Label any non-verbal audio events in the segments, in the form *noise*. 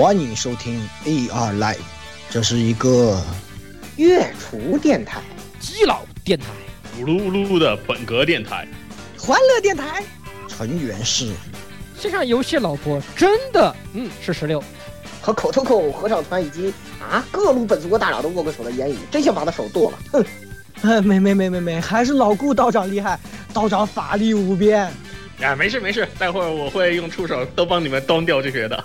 欢迎收听 AR Live，这是一个月厨电台、基佬电台、咕噜咕噜的本格电台、欢乐电台，成员是线上游戏老婆，真的，嗯，是十六，和口头口合唱团以及啊各路本族国大佬都握过手的言语，真想把他手剁了，哼！哎，没没没没没，还是老顾道长厉害，道长法力无边。啊，没事没事，待会儿我会用触手都帮你们端掉这些的。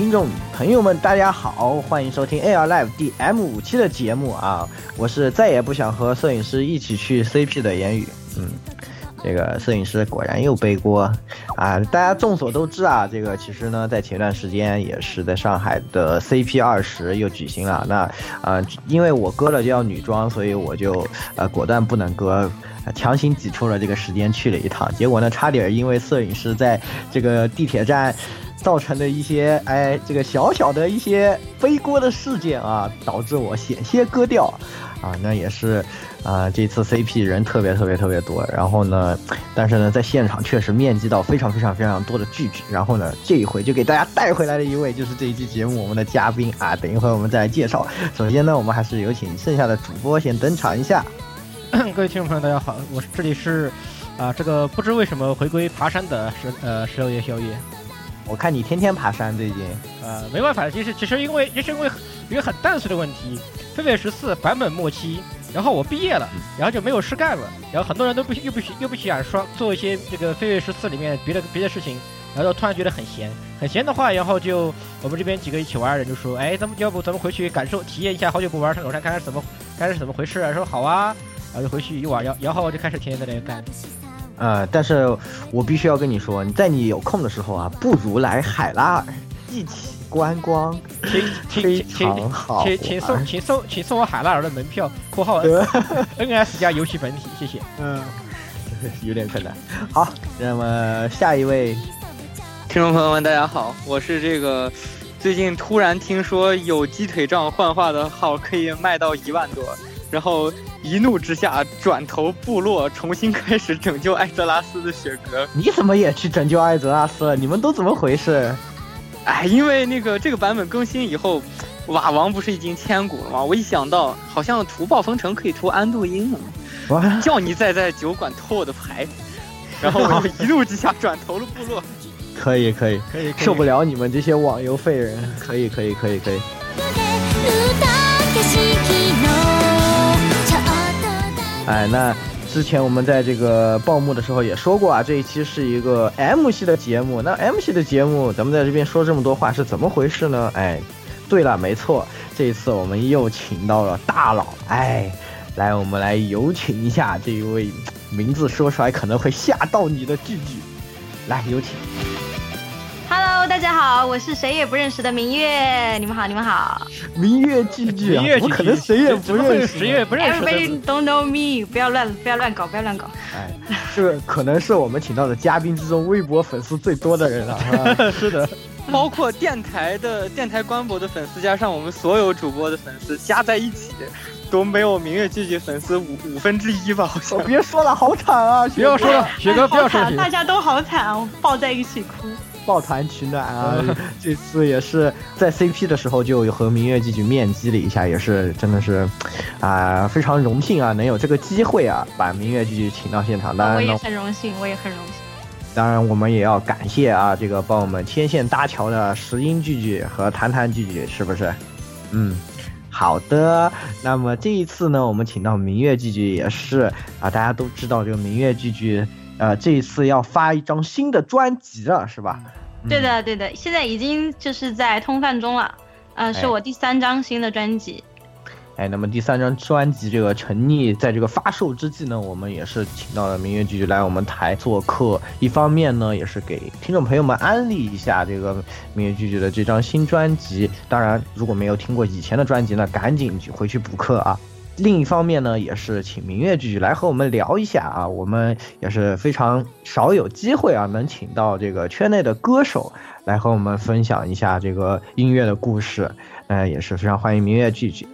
听众朋友们，大家好，欢迎收听 AR Live 第 M 五期的节目啊！我是再也不想和摄影师一起去 CP 的言语。嗯，这个摄影师果然又背锅啊！大家众所周知啊，这个其实呢，在前段时间也是在上海的 CP 二十又举行了。那呃，因为我割了就要女装，所以我就呃果断不能割。强行挤出了这个时间去了一趟，结果呢，差点因为摄影师在这个地铁站造成的一些哎这个小小的一些背锅的事件啊，导致我险些割掉啊。那也是啊，这次 CP 人特别特别特别多，然后呢，但是呢，在现场确实面积到非常非常非常多的聚聚。然后呢，这一回就给大家带回来的一位就是这一期节目我们的嘉宾啊，等一会儿我们再来介绍。首先呢，我们还是有请剩下的主播先登场一下。*clears throat* 各位听众朋友，大家好，我是这里是，啊，这个不知为什么回归爬山的十呃十六夜宵夜。我看你天天爬山最近。呃，没办法，其实其实因为也是因为一个很淡碎的问题，飞飞十四版本末期，然后我毕业了，然后就没有事干了，然后很多人都不又不又不想说做一些这个飞飞十四里面别的别的事情，然后突然觉得很闲，很闲的话，然后就我们这边几个一起玩的人就说，哎，咱们要不咱们回去感受体验一下好久不玩上手山，看看怎么看看是怎么回事啊？说好啊。然后就回去一玩，然然后我就开始天天在那干。呃，但是我必须要跟你说，你在你有空的时候啊，不如来海拉尔一起观光，请请请。请请送请送请送我海拉尔的门票（括号 NS 加游戏本体），谢谢。嗯，*laughs* 有点困难。*laughs* 好，那么下一位听众朋友们，大家好，我是这个最近突然听说有鸡腿杖幻化的号可以卖到一万多。然后一怒之下转投部落，重新开始拯救艾泽拉斯的雪格。你怎么也去拯救艾泽拉斯了？你们都怎么回事？哎，因为那个这个版本更新以后，瓦王不是已经千古了吗？我一想到好像屠暴风城可以屠安度因了，叫你再在酒馆偷我的牌，然后我就一怒之下转投了部落。*laughs* 可以可以可以，受不了你们这些网游废人！可以可以可以可以。哎，那之前我们在这个报幕的时候也说过啊，这一期是一个 M 系的节目。那 M 系的节目，咱们在这边说这么多话是怎么回事呢？哎，对了，没错，这一次我们又请到了大佬，哎，来，我们来有请一下这一位名字说出来可能会吓到你的弟弟，来有请。Hello，大家好，我是谁也不认识的明月，你们好，你们好。明月剧剧啊，明月怎么可能谁也不认识？谁也不认识 Everybody don't know me，不要乱不要乱搞，不要乱搞。哎，这可能是我们请到的嘉宾之中微博粉丝最多的人了，*laughs* 是吧？是的，包括电台的电台官博的粉丝，加上我们所有主播的粉丝加在一起，都没有明月剧剧粉丝五五分之一吧？好像。别说了，好惨啊！不要说了，雪哥不要说好惨，大家都好惨，我抱在一起哭。抱团取暖啊！*laughs* 这次也是在 CP 的时候就和明月剧剧面基了一下，也是真的是啊、非常荣幸啊，能有这个机会啊，把明月剧剧请到现场。当然我也，很荣幸，我也很荣幸。当然我们也要感谢啊，这个帮我们牵线搭桥的石英聚聚和谈谈聚聚，是不是？嗯，好的，那么这一次呢，我们请到明月剧剧也是啊，大家都知道这个明月剧剧，呃，这一次要发一张新的专辑了，是吧？对的，对的，现在已经就是在通贩中了，呃，是我第三张新的专辑。哎，那么第三张专辑这个沉溺在这个发售之际呢，我们也是请到了明月剧剧来我们台做客。一方面呢，也是给听众朋友们安利一下这个明月剧剧的这张新专辑。当然，如果没有听过以前的专辑呢，赶紧回去补课啊。另一方面呢，也是请明月剧剧来和我们聊一下啊。我们也是非常少有机会啊，能请到这个圈内的歌手来和我们分享一下这个音乐的故事。呃，也是非常欢迎明月剧剧。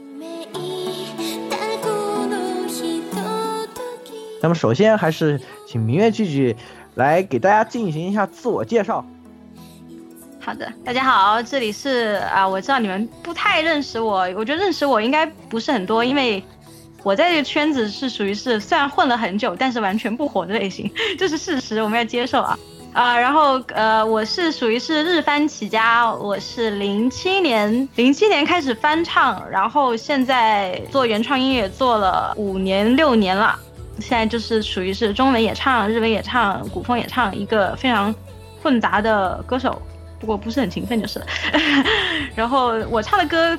那么首先还是请明月剧剧来给大家进行一下自我介绍。好的，大家好，这里是啊，我知道你们不太认识我，我觉得认识我应该不是很多，因为我在这个圈子是属于是虽然混了很久，但是完全不火的类型，*laughs* 这是事实，我们要接受啊啊。然后呃，我是属于是日翻起家，我是零七年零七年开始翻唱，然后现在做原创音乐做了五年六年了。现在就是属于是中文也唱，日文也唱，古风也唱，一个非常混杂的歌手，不过不是很勤奋就是了。*laughs* 然后我唱的歌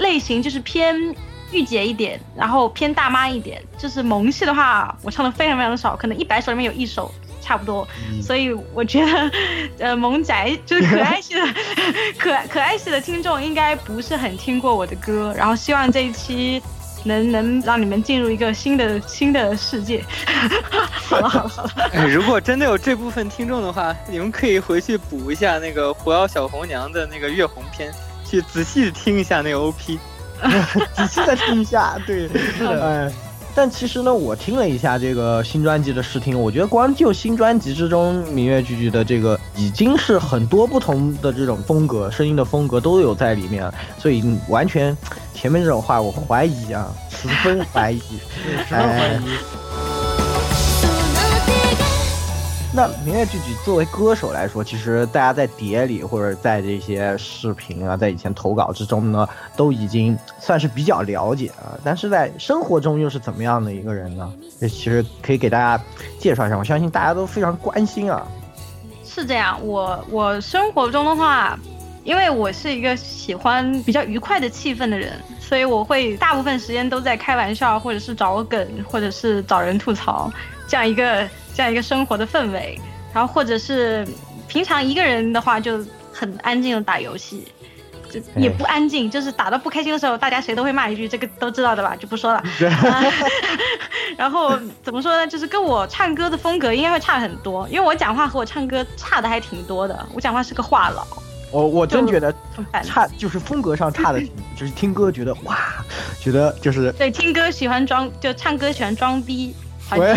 类型就是偏御姐一点，然后偏大妈一点。就是萌系的话，我唱的非常非常的少，可能一百首里面有一首差不多。所以我觉得，呃，萌宅就是可爱系的，*laughs* 可可爱系的听众应该不是很听过我的歌。然后希望这一期。能能让你们进入一个新的新的世界。*laughs* 好了好了好了。如果真的有这部分听众的话，你们可以回去补一下那个《狐妖小红娘》的那个月红篇，去仔细听一下那个 OP，*laughs* 仔细的听一下。对，*laughs* 是的。哎，但其实呢，我听了一下这个新专辑的试听，我觉得光就新专辑之中，明月句句的这个已经是很多不同的这种风格，声音的风格都有在里面，所以完全。前面这种话我怀疑啊，十分怀疑，*laughs* 十分怀疑。那明月剧剧作为歌手来说，其实大家在碟里或者在这些视频啊，在以前投稿之中呢，都已经算是比较了解啊。但是在生活中又是怎么样的一个人呢？这其实可以给大家介绍一下，我相信大家都非常关心啊。是这样，我我生活中的话。因为我是一个喜欢比较愉快的气氛的人，所以我会大部分时间都在开玩笑，或者是找梗，或者是找人吐槽，这样一个这样一个生活的氛围。然后或者是平常一个人的话，就很安静的打游戏，就也不安静，就是打到不开心的时候，大家谁都会骂一句，这个都知道的吧，就不说了。*laughs* 然后怎么说呢？就是跟我唱歌的风格应该会差很多，因为我讲话和我唱歌差的还挺多的。我讲话是个话痨。我我真觉得差，就是风格上差的，就是听歌觉得哇，觉得就是对听歌喜欢装，就唱歌喜欢装逼。*laughs* 喂，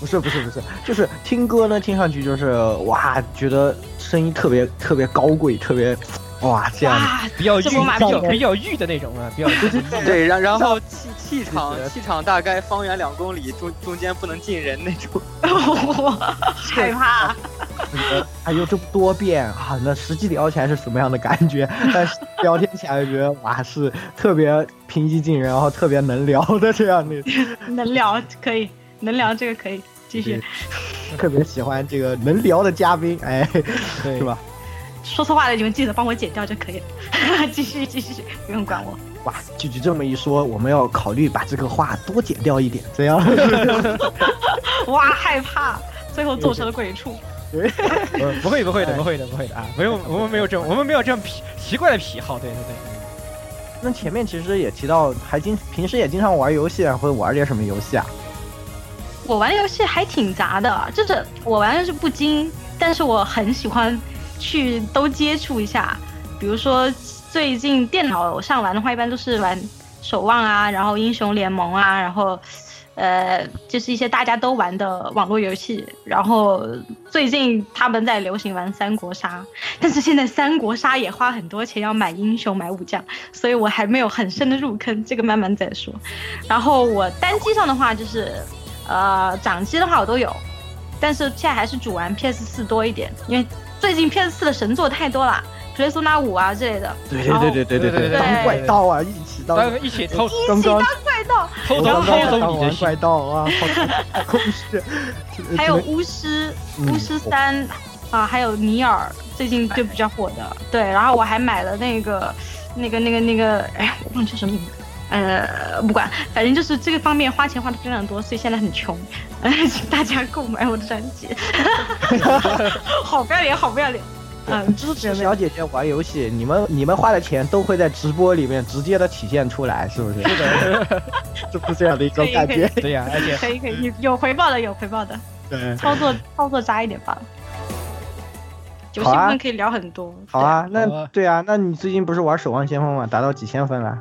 不是不是不是，就是听歌呢，听上去就是哇，觉得声音特别特别高贵，特别哇这样比较御，比较比较御的那种啊，比较 *laughs* 对，然然后气气场气场大概方圆两公里中中间不能进人那种，*laughs* 害怕。哎呦这么多变啊！那实际聊起来是什么样的感觉？但是聊天起来觉得哇，是特别平易近人，然后特别能聊的这样的。*laughs* 能聊可以，能聊这个可以继续。特别喜欢这个能聊的嘉宾，哎，是吧？说错话的你们记得帮我剪掉就可以了。*laughs* 继续继续，不用管我。哇，句句这么一说，我们要考虑把这个话多剪掉一点，这样。*laughs* 哇，害怕，最后做成了鬼畜。*laughs* 不会不会的不会的不会的啊！不用，我们没有这种，我们没有这样奇奇怪的癖好。对对对。那前面其实也提到，还经平时也经常玩游戏，会玩点什么游戏啊？我玩游戏还挺杂的，就是我玩的是不精，但是我很喜欢去都接触一下。比如说最近电脑上玩的话，一般都是玩守望啊，然后英雄联盟啊，然后。呃，就是一些大家都玩的网络游戏，然后最近他们在流行玩三国杀，但是现在三国杀也花很多钱要买英雄买武将，所以我还没有很深的入坑，这个慢慢再说。然后我单机上的话就是，呃，掌机的话我都有，但是现在还是主玩 PS 四多一点，因为最近 PS 四的神作太多了，普雷苏纳五啊之类的。对对对对对对对，当怪盗啊，一起当一起偷，一起当怪盗，偷走偷走你的怪盗啊。*laughs* *laughs* 还有巫师，巫师三啊，还有尼尔，最近就比较火的。对，然后我还买了那个那个那个那个，哎，我忘记什么名字。呃，不管，反正就是这个方面花钱花的非常多，所以现在很穷，请 *laughs* 大家购买我的专辑。*laughs* 好不要脸，好不要脸。嗯，支持小姐姐玩游戏，你们你们花的钱都会在直播里面直接的体现出来，是不是？是的，*laughs* 是不是这样的一种感觉？对呀，而且可以可以有回报的，有回报的。对，操作操作渣一点吧。游戏部分可以聊很多。好啊，那对啊，那你最近不是玩《守望先锋》吗？达到几千分了？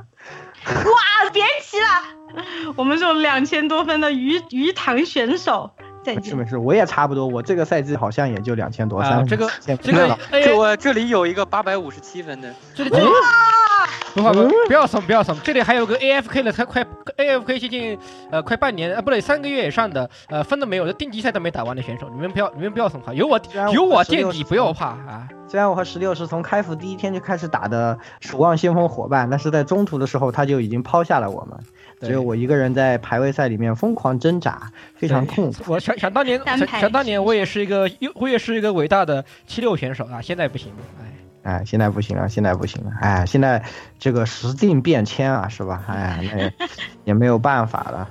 哇，别提了，我们这种两千多分的鱼鱼塘选手，再见。没事没事，我也差不多，我这个赛季好像也就两千多，三这个这个，这我这里有一个八百五十七分的，这个这里，不不不要怂不要怂，这里还有个 AFK 的才快 AFK 接近呃快半年啊不对三个月以上的呃分都没有的定级赛都没打完的选手，你们不要你们不要怂哈，有我有我垫底不要怕啊。虽然我和十六是从开服第一天就开始打的守望先锋伙伴，但是在中途的时候他就已经抛下了我们，只有我一个人在排位赛里面疯狂挣扎，非常痛苦。我想想当年，想当年我也是一个，我也是一个伟大的七六选手啊，现在不行了，哎，哎，现在不行了，现在不行了，哎，现在这个时境变迁啊，是吧？哎，那也没有办法了。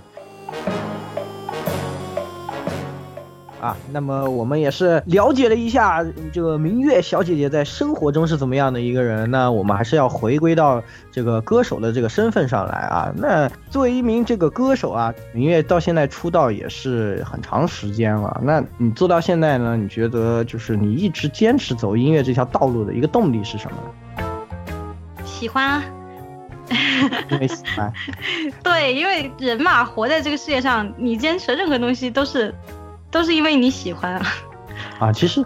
啊，那么我们也是了解了一下这个明月小姐姐在生活中是怎么样的一个人。那我们还是要回归到这个歌手的这个身份上来啊。那作为一名这个歌手啊，明月到现在出道也是很长时间了。那你做到现在呢？你觉得就是你一直坚持走音乐这条道路的一个动力是什么？喜欢啊，因为喜欢。*laughs* 对，因为人嘛，活在这个世界上，你坚持任何东西都是。都是因为你喜欢啊，啊，其实，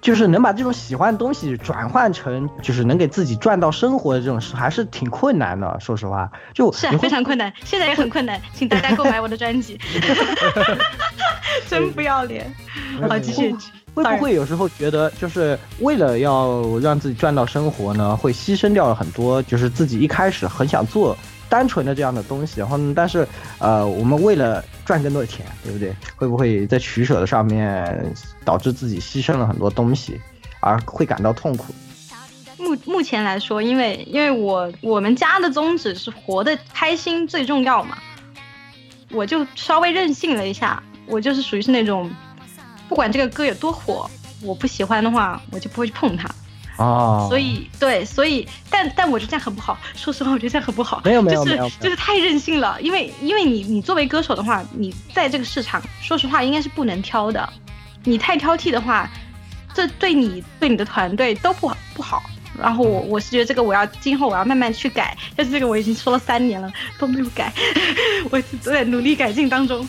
就是能把这种喜欢的东西转换成，就是能给自己赚到生活的这种事，还是挺困难的。说实话，就是非常困难，现在也很困难，请大家购买我的专辑。*laughs* 真不要脸！好，继续。会不会有时候觉得，就是为了要让自己赚到生活呢，会牺牲掉了很多，就是自己一开始很想做。单纯的这样的东西，然后但是，呃，我们为了赚更多的钱，对不对？会不会在取舍的上面导致自己牺牲了很多东西，而会感到痛苦？目目前来说，因为因为我我们家的宗旨是活得开心最重要嘛，我就稍微任性了一下，我就是属于是那种，不管这个歌有多火，我不喜欢的话，我就不会去碰它。哦，所以对，所以但但我觉得这样很不好。说实话，我觉得这样很不好。没有没有没有，就是太任性了。因为因为你你作为歌手的话，你在这个市场，说实话应该是不能挑的。你太挑剔的话，这对你对你的团队都不不好。然后我我是觉得这个我要今后我要慢慢去改。但是这个我已经说了三年了都没有改，*laughs* 我都在努力改进当中。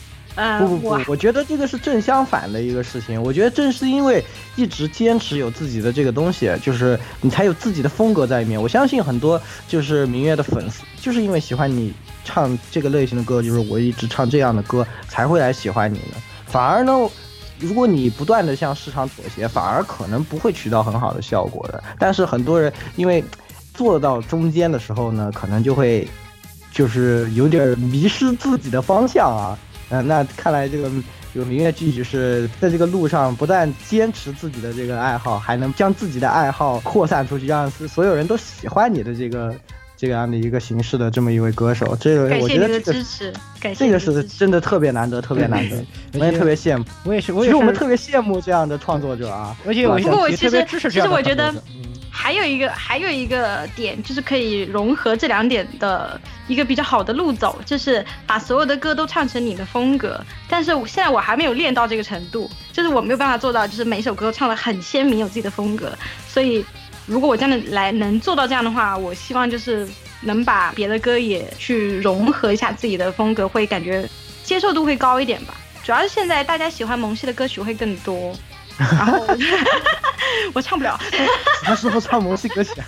不不不，我觉得这个是正相反的一个事情。我觉得正是因为一直坚持有自己的这个东西，就是你才有自己的风格在里面。我相信很多就是明月的粉丝，就是因为喜欢你唱这个类型的歌，就是我一直唱这样的歌，才会来喜欢你的。反而呢，如果你不断的向市场妥协，反而可能不会取到很好的效果的。但是很多人因为做到中间的时候呢，可能就会就是有点迷失自己的方向啊。嗯，那看来这个这个明月剧就是在这个路上不但坚持自己的这个爱好，还能将自己的爱好扩散出去，让所有人都喜欢你的这个这样的一个形式的这么一位歌手。这个我觉得这个支持，这个是真的特别难得，特别难得，*laughs* 我也特别羡慕。我也是，其实我们特别羡慕这样的创作者啊。而且我不过我其实其实我觉得。还有一个还有一个点，就是可以融合这两点的一个比较好的路走，就是把所有的歌都唱成你的风格。但是现在我还没有练到这个程度，就是我没有办法做到，就是每首歌唱的很鲜明，有自己的风格。所以，如果我真的来能做到这样的话，我希望就是能把别的歌也去融合一下自己的风格，会感觉接受度会高一点吧。主要是现在大家喜欢萌系的歌曲会更多。然后 *laughs* 我唱不了，什么时候唱《萌系歌曲啊》？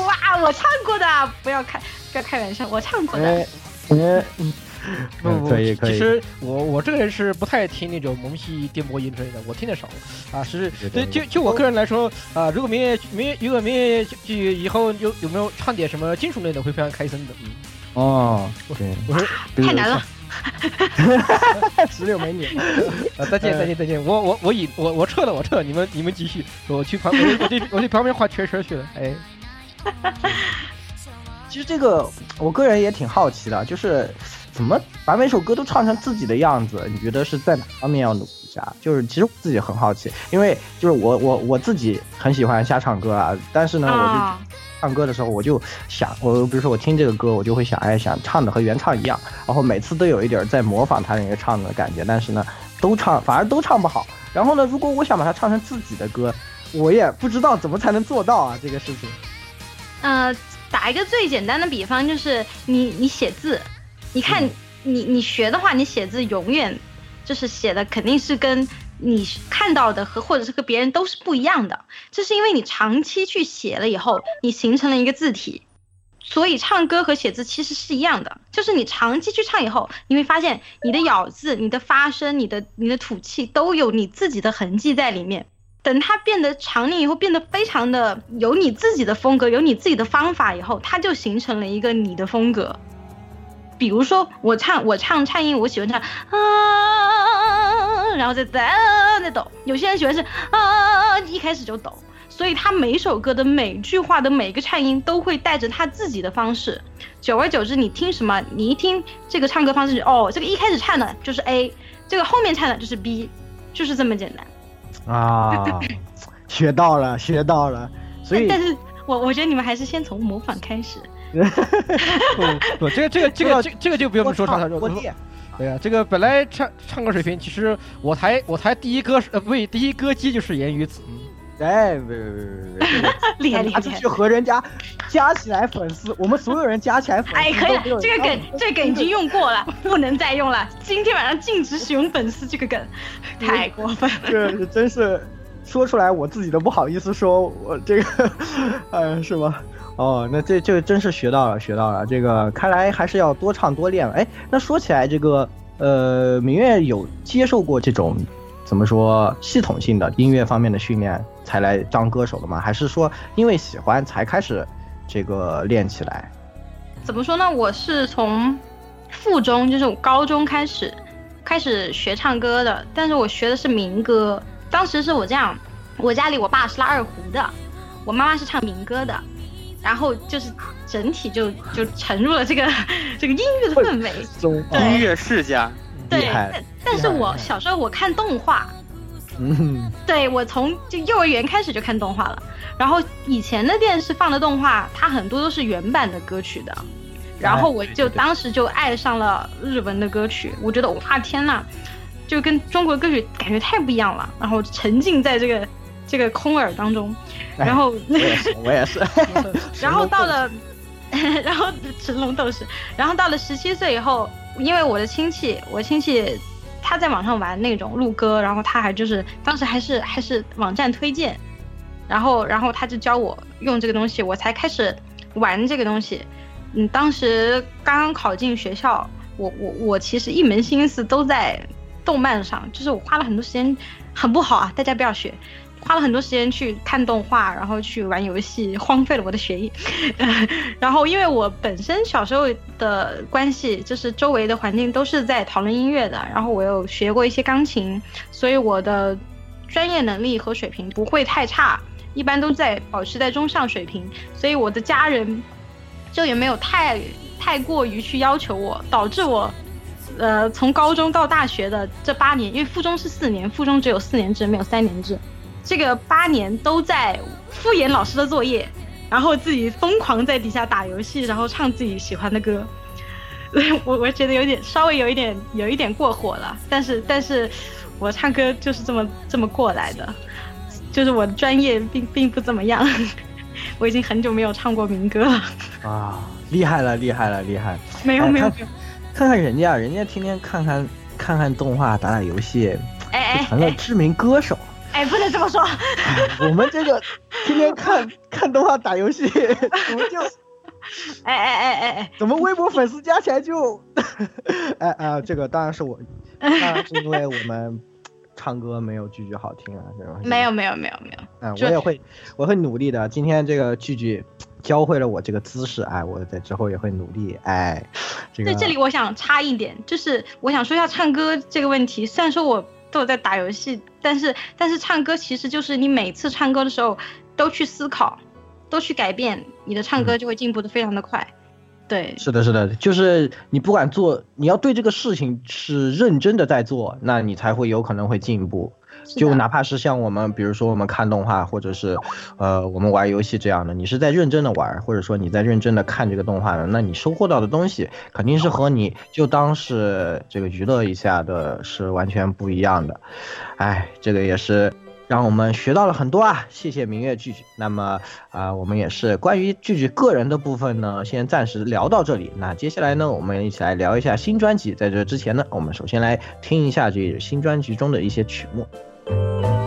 *laughs* 哇，我唱过的，不要开，不要开玩笑，我唱过的。嗯，不不，可以可以其实我我这个人是不太听那种萌系电波音之类的，我听的少啊。是对，就就我个人来说啊，如果明月明月如果明月就以后有有没有唱点什么金属类的，会非常开心的。嗯，哦，对，我说太难了。*laughs* 石榴美女，*laughs* 啊，再见再见再见，我我我已我我撤了我撤了，你们你们继续，我去旁边我去我去旁边画圈圈去了，哎。*laughs* 其实这个我个人也挺好奇的，就是怎么把每首歌都唱成自己的样子？你觉得是在哪方面要努力一下？就是其实我自己很好奇，因为就是我我我自己很喜欢瞎唱歌啊，但是呢，我就唱歌的时候我就想，我比如说我听这个歌，我就会想，哎，想唱的和原唱一样，然后每次都有一点在模仿他那个唱的感觉，但是呢，都唱反而都唱不好。然后呢，如果我想把它唱成自己的歌，我也不知道怎么才能做到啊这个事情。呃。打一个最简单的比方，就是你你写字，你看你你学的话，你写字永远就是写的肯定是跟你看到的和或者是和别人都是不一样的，这是因为你长期去写了以后，你形成了一个字体，所以唱歌和写字其实是一样的，就是你长期去唱以后，你会发现你的咬字、你的发声、你的你的吐气都有你自己的痕迹在里面。等它变得常年以后，变得非常的有你自己的风格，有你自己的方法以后，它就形成了一个你的风格。比如说我唱我唱颤音，我喜欢唱啊，然后再再再抖。有些人喜欢是啊，一开始就抖。所以他每首歌的每句话的每个颤音都会带着他自己的方式。久而久之，你听什么，你一听这个唱歌方式，哦，这个一开始颤的就是 A，这个后面颤的就是 B，就是这么简单。啊，学到了，学到了。所以，但是我我觉得你们还是先从模仿开始。不不，*laughs* 这个这个这个这这个就不用说唱了。对呀，这个本来唱唱歌水平，其实我台我台第一歌呃不对，第一歌姬就是言语子。哎，别别别别别，厉害厉害！去和人家加起来粉丝，我们所有人加起来粉丝。哎，可以，这个梗这个梗已经用过了，不能再用了。今天晚上禁止使用粉丝这个梗，太过分了。这真是说出来我自己都不好意思说，我这个，*laughs* 呃，是吗？哦，那这这真是学到了，学到了。这个看来还是要多唱多练了。哎，那说起来，这个呃，明月有接受过这种。怎么说系统性的音乐方面的训练才来当歌手的吗？还是说因为喜欢才开始这个练起来？怎么说呢？我是从附中，就是我高中开始开始学唱歌的，但是我学的是民歌。当时是我这样，我家里我爸是拉二胡的，我妈妈是唱民歌的，然后就是整体就就沉入了这个 *laughs* 这个音乐的氛围，音乐世家。对，但但是我小时候我看动画，嗯，对我从就幼儿园开始就看动画了，然后以前的电视放的动画，它很多都是原版的歌曲的，然后我就当时就爱上了日文的歌曲，我觉得哇天呐，就跟中国歌曲感觉太不一样了，然后沉浸在这个这个空耳当中，然后我也是，我也是 *laughs* *laughs* 然后到了，*laughs* 然后神龙斗士，然后到了十七岁以后。因为我的亲戚，我亲戚他在网上玩那种录歌，然后他还就是当时还是还是网站推荐，然后然后他就教我用这个东西，我才开始玩这个东西。嗯，当时刚刚考进学校，我我我其实一门心思都在动漫上，就是我花了很多时间，很不好啊，大家不要学。花了很多时间去看动画，然后去玩游戏，荒废了我的学业。*laughs* 然后因为我本身小时候的关系，就是周围的环境都是在讨论音乐的，然后我又学过一些钢琴，所以我的专业能力和水平不会太差，一般都在保持在中上水平。所以我的家人就也没有太太过于去要求我，导致我，呃，从高中到大学的这八年，因为附中是四年，附中只有四年制，没有三年制。这个八年都在敷衍老师的作业，然后自己疯狂在底下打游戏，然后唱自己喜欢的歌。我 *laughs* 我觉得有点稍微有一点有一点过火了，但是但是我唱歌就是这么这么过来的，就是我的专业并并不怎么样。*laughs* 我已经很久没有唱过民歌了。啊，厉害了，厉害了，厉害！没有没有没有，看看人家，人家天天看看看看动画，打打游戏，哎成了知名歌手。哎，不能这么说。*laughs* 我们这个天天看看动画、打游戏，*laughs* 怎么就哎哎哎哎哎，怎么微博粉丝加起来就，*laughs* 哎啊，这个当然是我，当然是因为我们唱歌没有句句好听啊，这种没有没有没有没有，嗯，我也会，我会努力的。今天这个句句教会了我这个姿势，哎，我在之后也会努力，哎，这个对，这里我想插一点，就是我想说一下唱歌这个问题。虽然说我都有在打游戏，但是但是唱歌其实就是你每次唱歌的时候都去思考，都去改变，你的唱歌就会进步的非常的快。对，是的，是的，就是你不管做，你要对这个事情是认真的在做，那你才会有可能会进步。就哪怕是像我们，比如说我们看动画，或者是，呃，我们玩游戏这样的，你是在认真的玩，或者说你在认真的看这个动画的，那你收获到的东西肯定是和你就当是这个娱乐一下的是完全不一样的。哎，这个也是让我们学到了很多啊！谢谢明月句句。那么啊、我们也是关于句句个人的部分呢，先暂时聊到这里。那接下来呢，我们一起来聊一下新专辑。在这之前呢，我们首先来听一下这新专辑中的一些曲目。手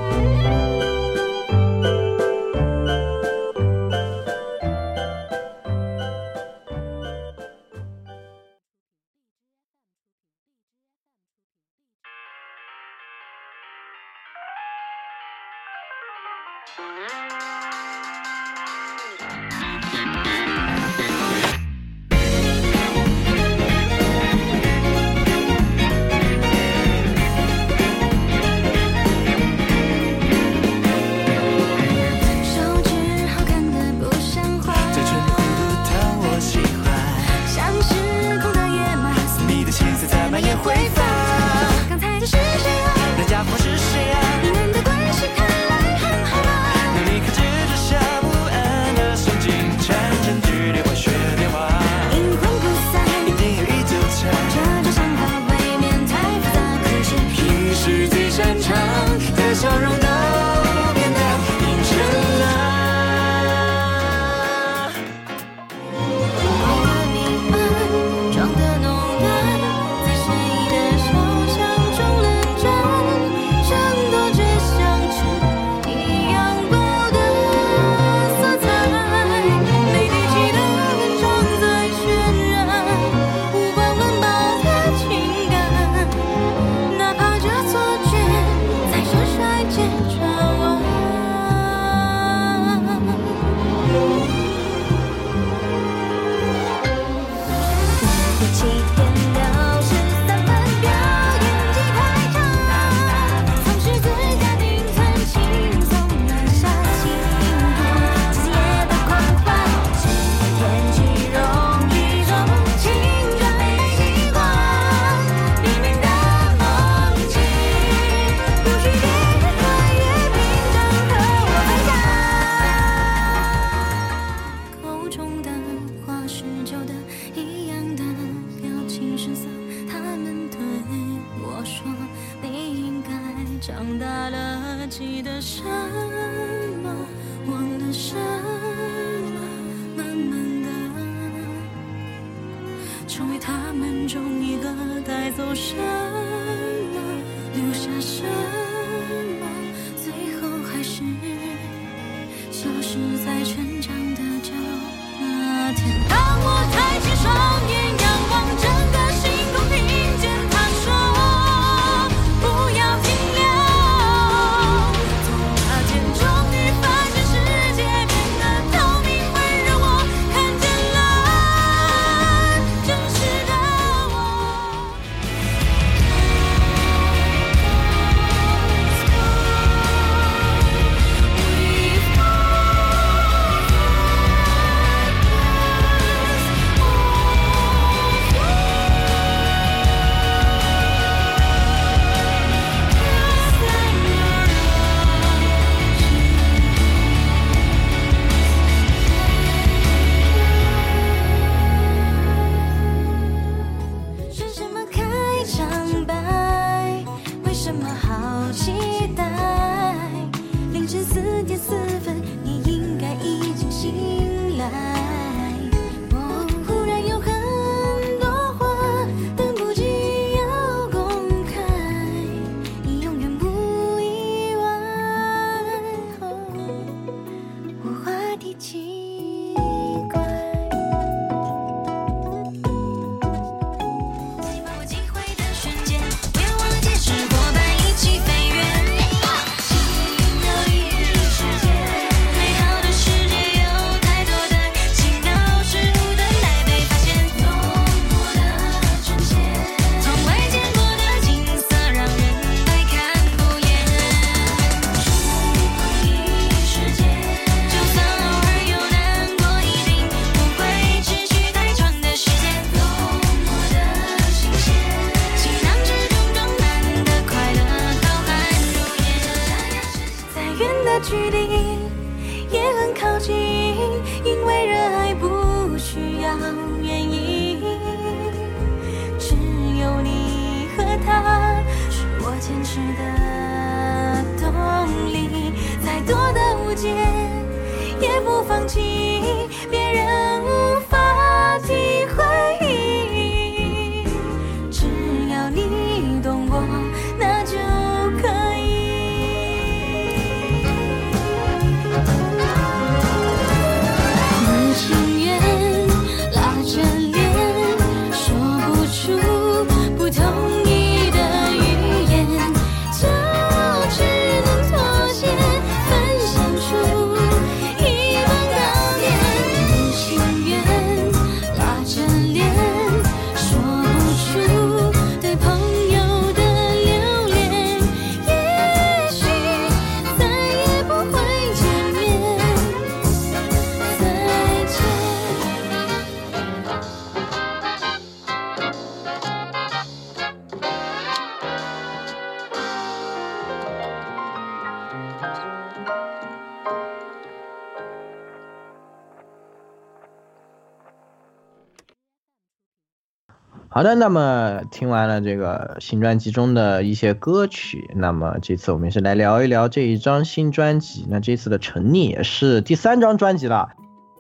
好的，那么听完了这个新专辑中的一些歌曲，那么这次我们是来聊一聊这一张新专辑。那这次的陈立也是第三张专辑了。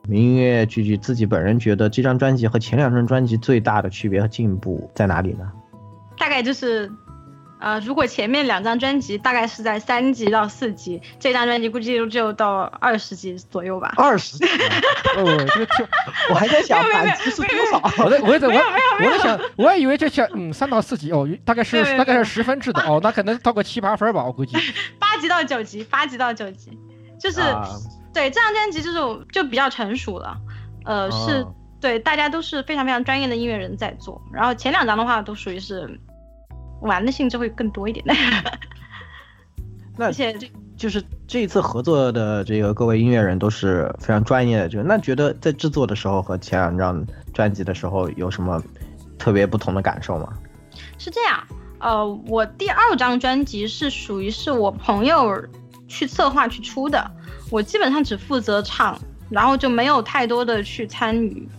明月句句自己本人觉得这张专辑和前两张专辑最大的区别和进步在哪里呢？大概就是，呃，如果前面两张专辑大概是在三级到四级，这张专辑估计就到二十级左右吧。二十级，哦，这个这我还在想满级是多少？我在我在我我在想，我还以为这是嗯三到四级哦，大概是大概是十分制的哦，那可能到个七八分吧，我估计。*laughs* 八级到九级，八级到九级，就是、啊对这张专辑就是就比较成熟了，呃，是哦对大家都是非常非常专业的音乐人在做，然后前两张的话都属于是玩的性质会更多一点，那而且这就是这一次合作的这个各位音乐人都是非常专业的，就那觉得在制作的时候和前两张专辑的时候有什么特别不同的感受吗？是这样，呃，我第二张专辑是属于是我朋友去策划去出的，我基本上只负责唱，然后就没有太多的去参与，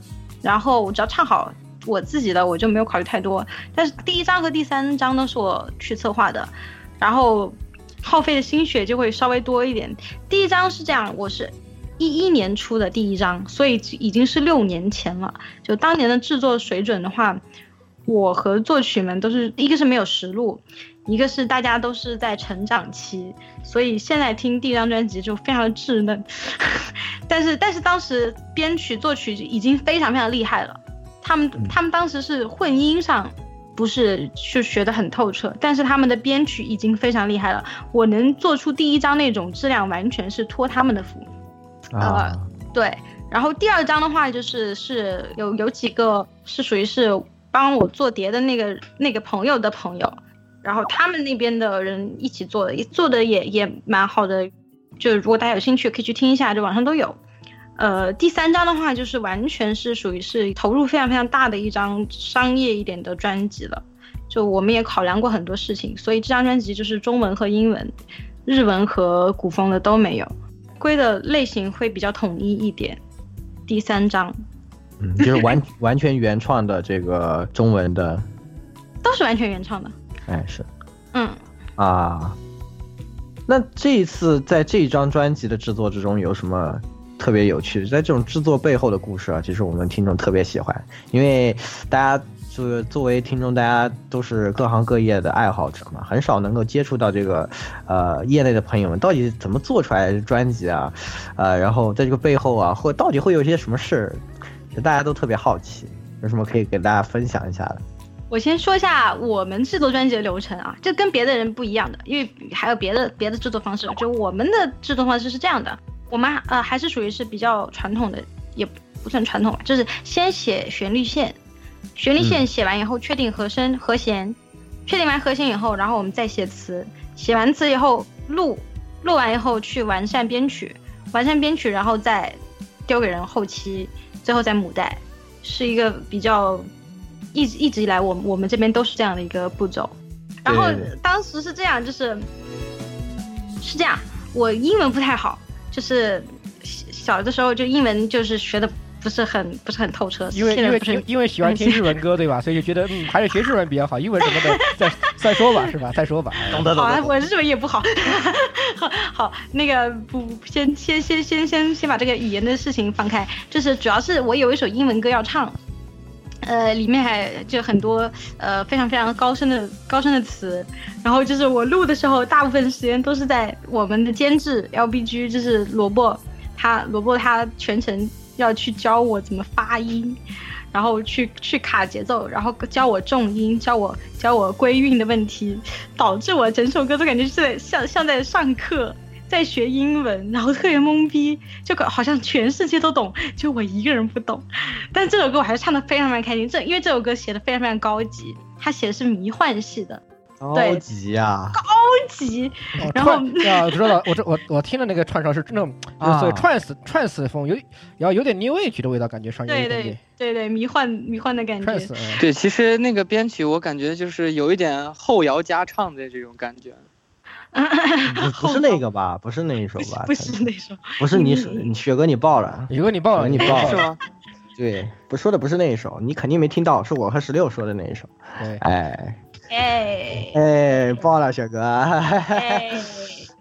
然后我只要唱好我自己的，我就没有考虑太多。但是第一张和第三张都是我去策划的，然后耗费的心血就会稍微多一点。第一张是这样，我是。一一年出的第一张，所以已经是六年前了。就当年的制作水准的话，我和作曲们都是一个是没有实录，一个是大家都是在成长期，所以现在听第一张专辑就非常的稚嫩。*laughs* 但是但是当时编曲作曲已经非常非常厉害了，他们他们当时是混音上。不是去学的很透彻，但是他们的编曲已经非常厉害了。我能做出第一张那种质量，完全是托他们的福。啊，对，然后第二张的话，就是是有有几个是属于是帮我做碟的那个那个朋友的朋友，然后他们那边的人一起做的，做的也也蛮好的。就如果大家有兴趣，可以去听一下，就网上都有。呃，第三张的话，就是完全是属于是投入非常非常大的一张商业一点的专辑了。就我们也考量过很多事情，所以这张专辑就是中文和英文、日文和古风的都没有。归的类型会比较统一一点。第三张嗯，就是完完全原创的这个中文的，*laughs* 都是完全原创的，哎是嗯，啊。那这一次在这一张专辑的制作之中有什么特别有趣？在这种制作背后的故事啊，其实我们听众特别喜欢，因为大家就是作为听众，大家都是各行各业的爱好者嘛，很少能够接触到这个呃业内的朋友们到底怎么做出来的专辑啊，呃，然后在这个背后啊，或到底会有些什么事儿，其实大家都特别好奇，有什么可以给大家分享一下的？我先说一下我们制作专辑的流程啊，这跟别的人不一样的，因为还有别的别的制作方式。就我们的制作方式是这样的，我们呃还是属于是比较传统的，也不算传统吧，就是先写旋律线，旋律线写完以后确定和声和弦，确定完和弦以后，然后我们再写词，写完词以后录，录完以后去完善编曲，完善编曲然后再丢给人后期，最后再母带，是一个比较。一直一直以来，我我们这边都是这样的一个步骤。然后当时是这样，就是是这样，我英文不太好，就是小的时候就英文就是学的不是很不是很透彻，因为因为不是因因为喜欢听日文歌对吧？所以就觉得嗯还是学日文比较好，英文什么的再 *laughs* 再说吧是吧？再说吧。懂得好啊，我日文也不好。*laughs* 好，好，那个不先先先先先先把这个语言的事情放开，就是主要是我有一首英文歌要唱，呃，里面还就很多呃非常非常高深的高深的词，然后就是我录的时候，大部分时间都是在我们的监制 LBG，就是萝卜，他萝卜他全程要去教我怎么发音。然后去去卡节奏，然后教我重音，教我教我归韵的问题，导致我整首歌都感觉是在像像在上课，在学英文，然后特别懵逼，就好像全世界都懂，就我一个人不懂。但这首歌我还是唱的非常非常开心，这因为这首歌写的非常非常高级，它写的是迷幻系的，高级呀、高级。然后啊，我知道，我这我我听的那个串烧是那种啊所以 trance trance 风，有然后有点 new age 的味道，感觉上有一对对点点对对，迷幻迷幻的感觉。trance。嗯对，其实那个编曲我感觉就是有一点后摇加唱的这种感觉。不是那个吧？不是那一首吧？不是那首，不是你你雪哥你爆了，雪哥你爆了，你爆了是吗？对，不说的不是那一首，你肯定没听到，是我和十六说的那一首。哎哎哎，爆了，雪哥。哎，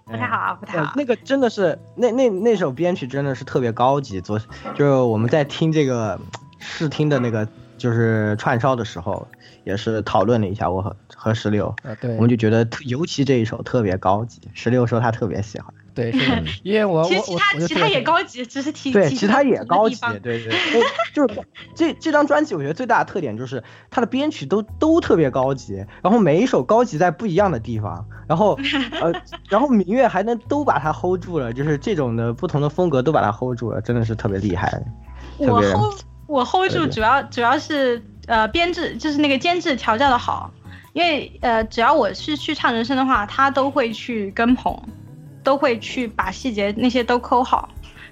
不太好，不太好。呃那个真的是那那那首编曲真的是特别高级，昨就是我们在听这个试听的那个就是串烧的时候，也是讨论了一下，我和和十六，啊对。我们就觉得特尤其这一首特别高级，十六说他特别喜欢，对，是，因为我我其实其我我就他其他也高级，只是提对，其他也高级，对对，对就是这这张专辑，我觉得最大的特点就是它的编曲都都特别高级，然后每一首高级在不一样的地方，然后呃，*laughs* 然后明月还能都把它 hold 住了，就是这种的不同的风格都把它 hold 住了，真的是特别厉害，特我别 hold 我 hold 住对对。主要主要是呃编制，就是那个监制调教的好，因为呃只要我是去唱人声的话，他都会去跟捧，都会去把细节那些都抠好，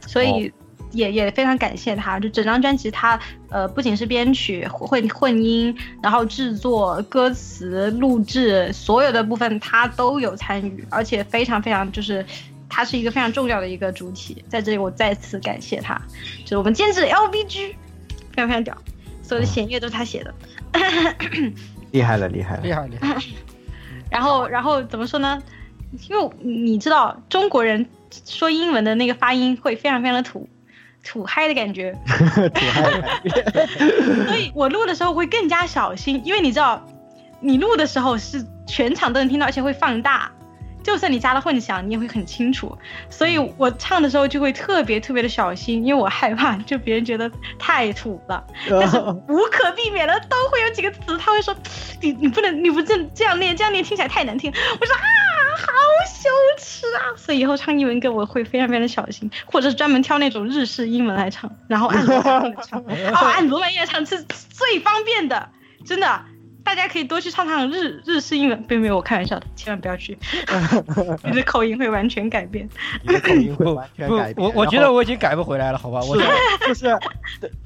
所以。也也非常感谢他，就整张专辑他呃不仅是编曲混混音，然后制作、歌词、录制所有的部分他都有参与，而且非常非常就是他是一个非常重要的一个主体，在这里我再次感谢他，就是我们监制 LBG，非常非常屌，所有的弦乐都是他写的。*coughs* 厉害了，厉害了，厉害厉害。*coughs* 然后然后怎么说呢？因为你知道中国人说英文的那个发音会非常非常的土。土嗨的感觉，*laughs* 土嗨的感觉，*laughs* 所以我录的时候会更加小心，因为你知道，你录的时候是全场都能听到，而且会放大，就算你加了混响，你也会很清楚。所以我唱的时候就会特别特别的小心，因为我害怕就别人觉得太土了。但是无可避免的都会有几个词，他会说你你不能你不这这样念，这样念听起来太难听。我说啊，好羞耻啊！所以以后唱英文歌我会非常非常的小心，或者是专门挑那种日式英文来唱，然后按罗马音乐唱，*laughs* 哦，按罗曼音来唱是最方便的，真的。大家可以多去唱唱日日式英文，并没有，我开玩笑的，千万不要去，*laughs* 你的口音会完全改变。你的口音会完全改变。我我觉得我已经改不回来了，好吧？我就是，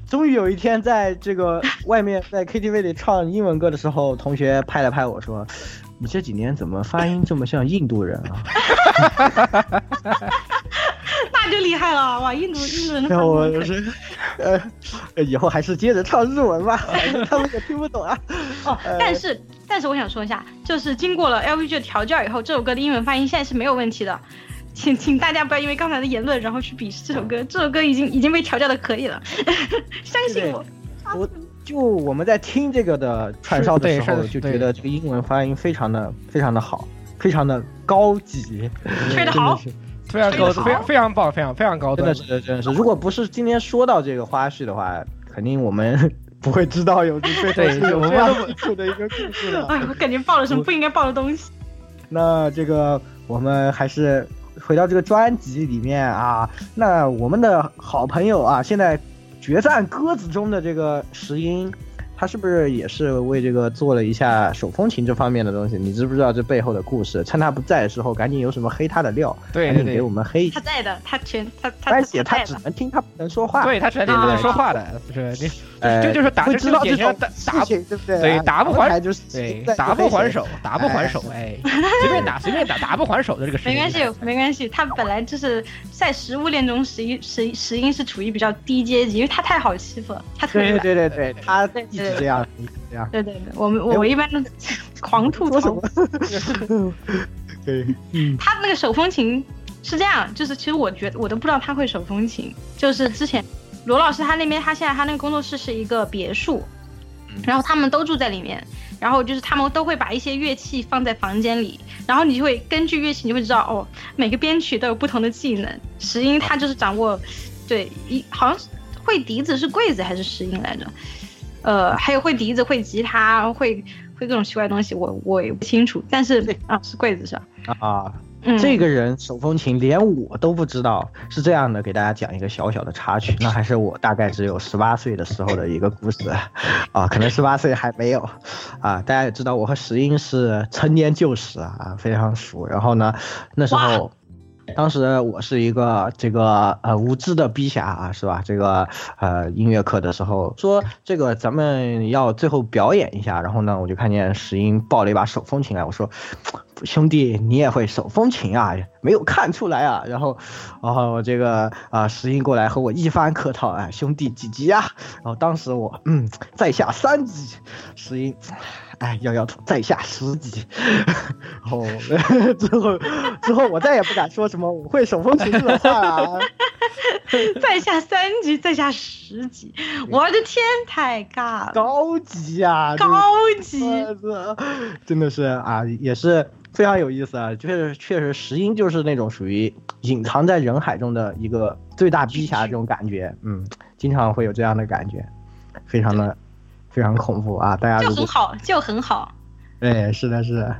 终于有一天在这个外面在 KTV 里唱英文歌的时候，同学拍了拍我说：“你这几年怎么发音这么像印度人啊？” *laughs* *laughs* 那就厉害了哇！印度印度人的然后我就是，呃，以后还是接着唱日文吧，*laughs* 他们也听不懂啊。哦，但是但是我想说一下，就是经过了 LVG 的调教以后，这首歌的英文发音现在是没有问题的，请请大家不要因为刚才的言论然后去鄙视这首歌，这首歌已经已经被调教的可以了，*laughs* 相信我。我就我们在听这个的串烧的时候，就觉得这个英文发音非常的非常的好，非常的高级，吹得好非常高，非常非常棒，非常非常高端真的。是真的是，如果不是今天说到这个花絮的话，肯定我们不会知道有这 *laughs* 对有我们这样的一个故事了。哎，我感觉爆了什么不应该爆的东西。那这个我们还是回到这个专辑里面啊，那我们的好朋友啊，现在决战鸽子中的这个石英。他是不是也是为这个做了一下手风琴这方面的东西？你知不知道这背后的故事？趁他不在的时候，赶紧有什么黑他的料，对对对赶紧给我们黑一下他。在的，他全他他而且他在的。只能听，他不能说话。对他只能不能说话的，不是你呃，这就是打知道这就是典型种的打，对不对？对，啊打不还牌就是对，打不还手，打不还哎手，哎，随便打随便打，打不还手的这个事情。没关系，没关系。他本来就是在食物链中，石英石石英是处于比较低阶级，因为他太好欺负了，他特别对对对对，他一直这样，一直这样。对对对，我们我我一般都 *laughs* 狂吐槽。*laughs* 对，嗯，他那个手风琴是这样，就是其实我觉得我都不知道他会手风琴，就是之前罗老师他那边他现在他那个工作室是一个别墅，然后他们都住在里面，然后就是他们都会把一些乐器放在房间里，然后你就会根据乐器你就会知道哦，每个编曲都有不同的技能，石英他就是掌握，对一好像是会笛子是柜子还是石英来着，呃，还有会笛子会吉他会会各种奇怪的东西，我我也不清楚，但是啊是柜子是吧？啊，嗯这个人手风琴连我都不知道，是这样的，给大家讲一个小小的插曲，*laughs* 那还是我大概只有十八岁的时候的一个故事，*laughs* 啊，可能十八岁还没有，啊，大家也知道我和石英是成年旧识啊，非常熟。然后呢，那时候。当时我是一个这个呃无知的逼侠啊，是吧？这个呃音乐课的时候说这个咱们要最后表演一下，然后呢我就看见石英抱了一把手风琴来，我说兄弟你也会手风琴啊？没有看出来啊？然后然后这个啊、石英过来和我一番客套，哎兄弟几级啊？然后当时我嗯在下三级，石英。哎，摇摇头，在下十级，*laughs* *laughs* 然后之后之后我再也不敢说什么我会手风琴这种话啊。*laughs* 在下三级，在下十级，我的天，太尬了，高级啊，高级，真的是啊，也是非常有意思啊。确实，确实，石英就是那种属于隐藏在人海中的一个最大逼侠这种感觉，嗯，经常会有这样的感觉，非常的非常恐怖啊！大家就很好，就很好。对，是的，是的。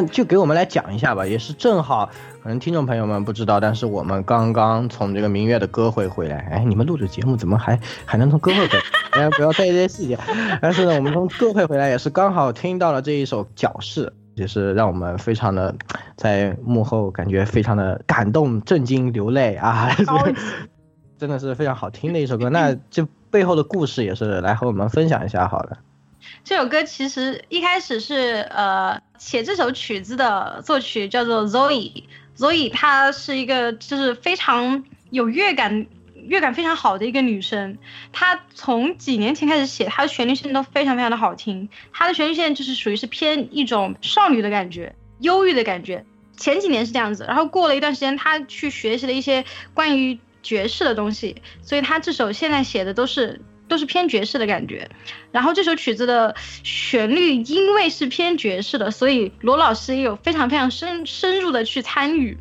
那就给我们来讲一下吧，也是正好，可能听众朋友们不知道，但是我们刚刚从这个明月的歌会回来。哎，你们录的节目怎么还还能从歌会回来？哎，不要在意这些细节。*laughs* 但是呢，我们从歌会回来也是刚好听到了这一首《角饰》，也是让我们非常的在幕后感觉非常的感动、震惊、流泪啊，*laughs* 真的是非常好听的一首歌。那这背后的故事也是来和我们分享一下，好了。这首歌其实一开始是呃写这首曲子的作曲叫做 Zoe，Zoe 她是一个就是非常有乐感、乐感非常好的一个女生。她从几年前开始写，她的旋律线都非常非常的好听。她的旋律线就是属于是偏一种少女的感觉，忧郁的感觉。前几年是这样子，然后过了一段时间，她去学习了一些关于爵士的东西，所以她这首现在写的都是。都是偏爵士的感觉，然后这首曲子的旋律因为是偏爵士的，所以罗老师也有非常非常深深入的去参与，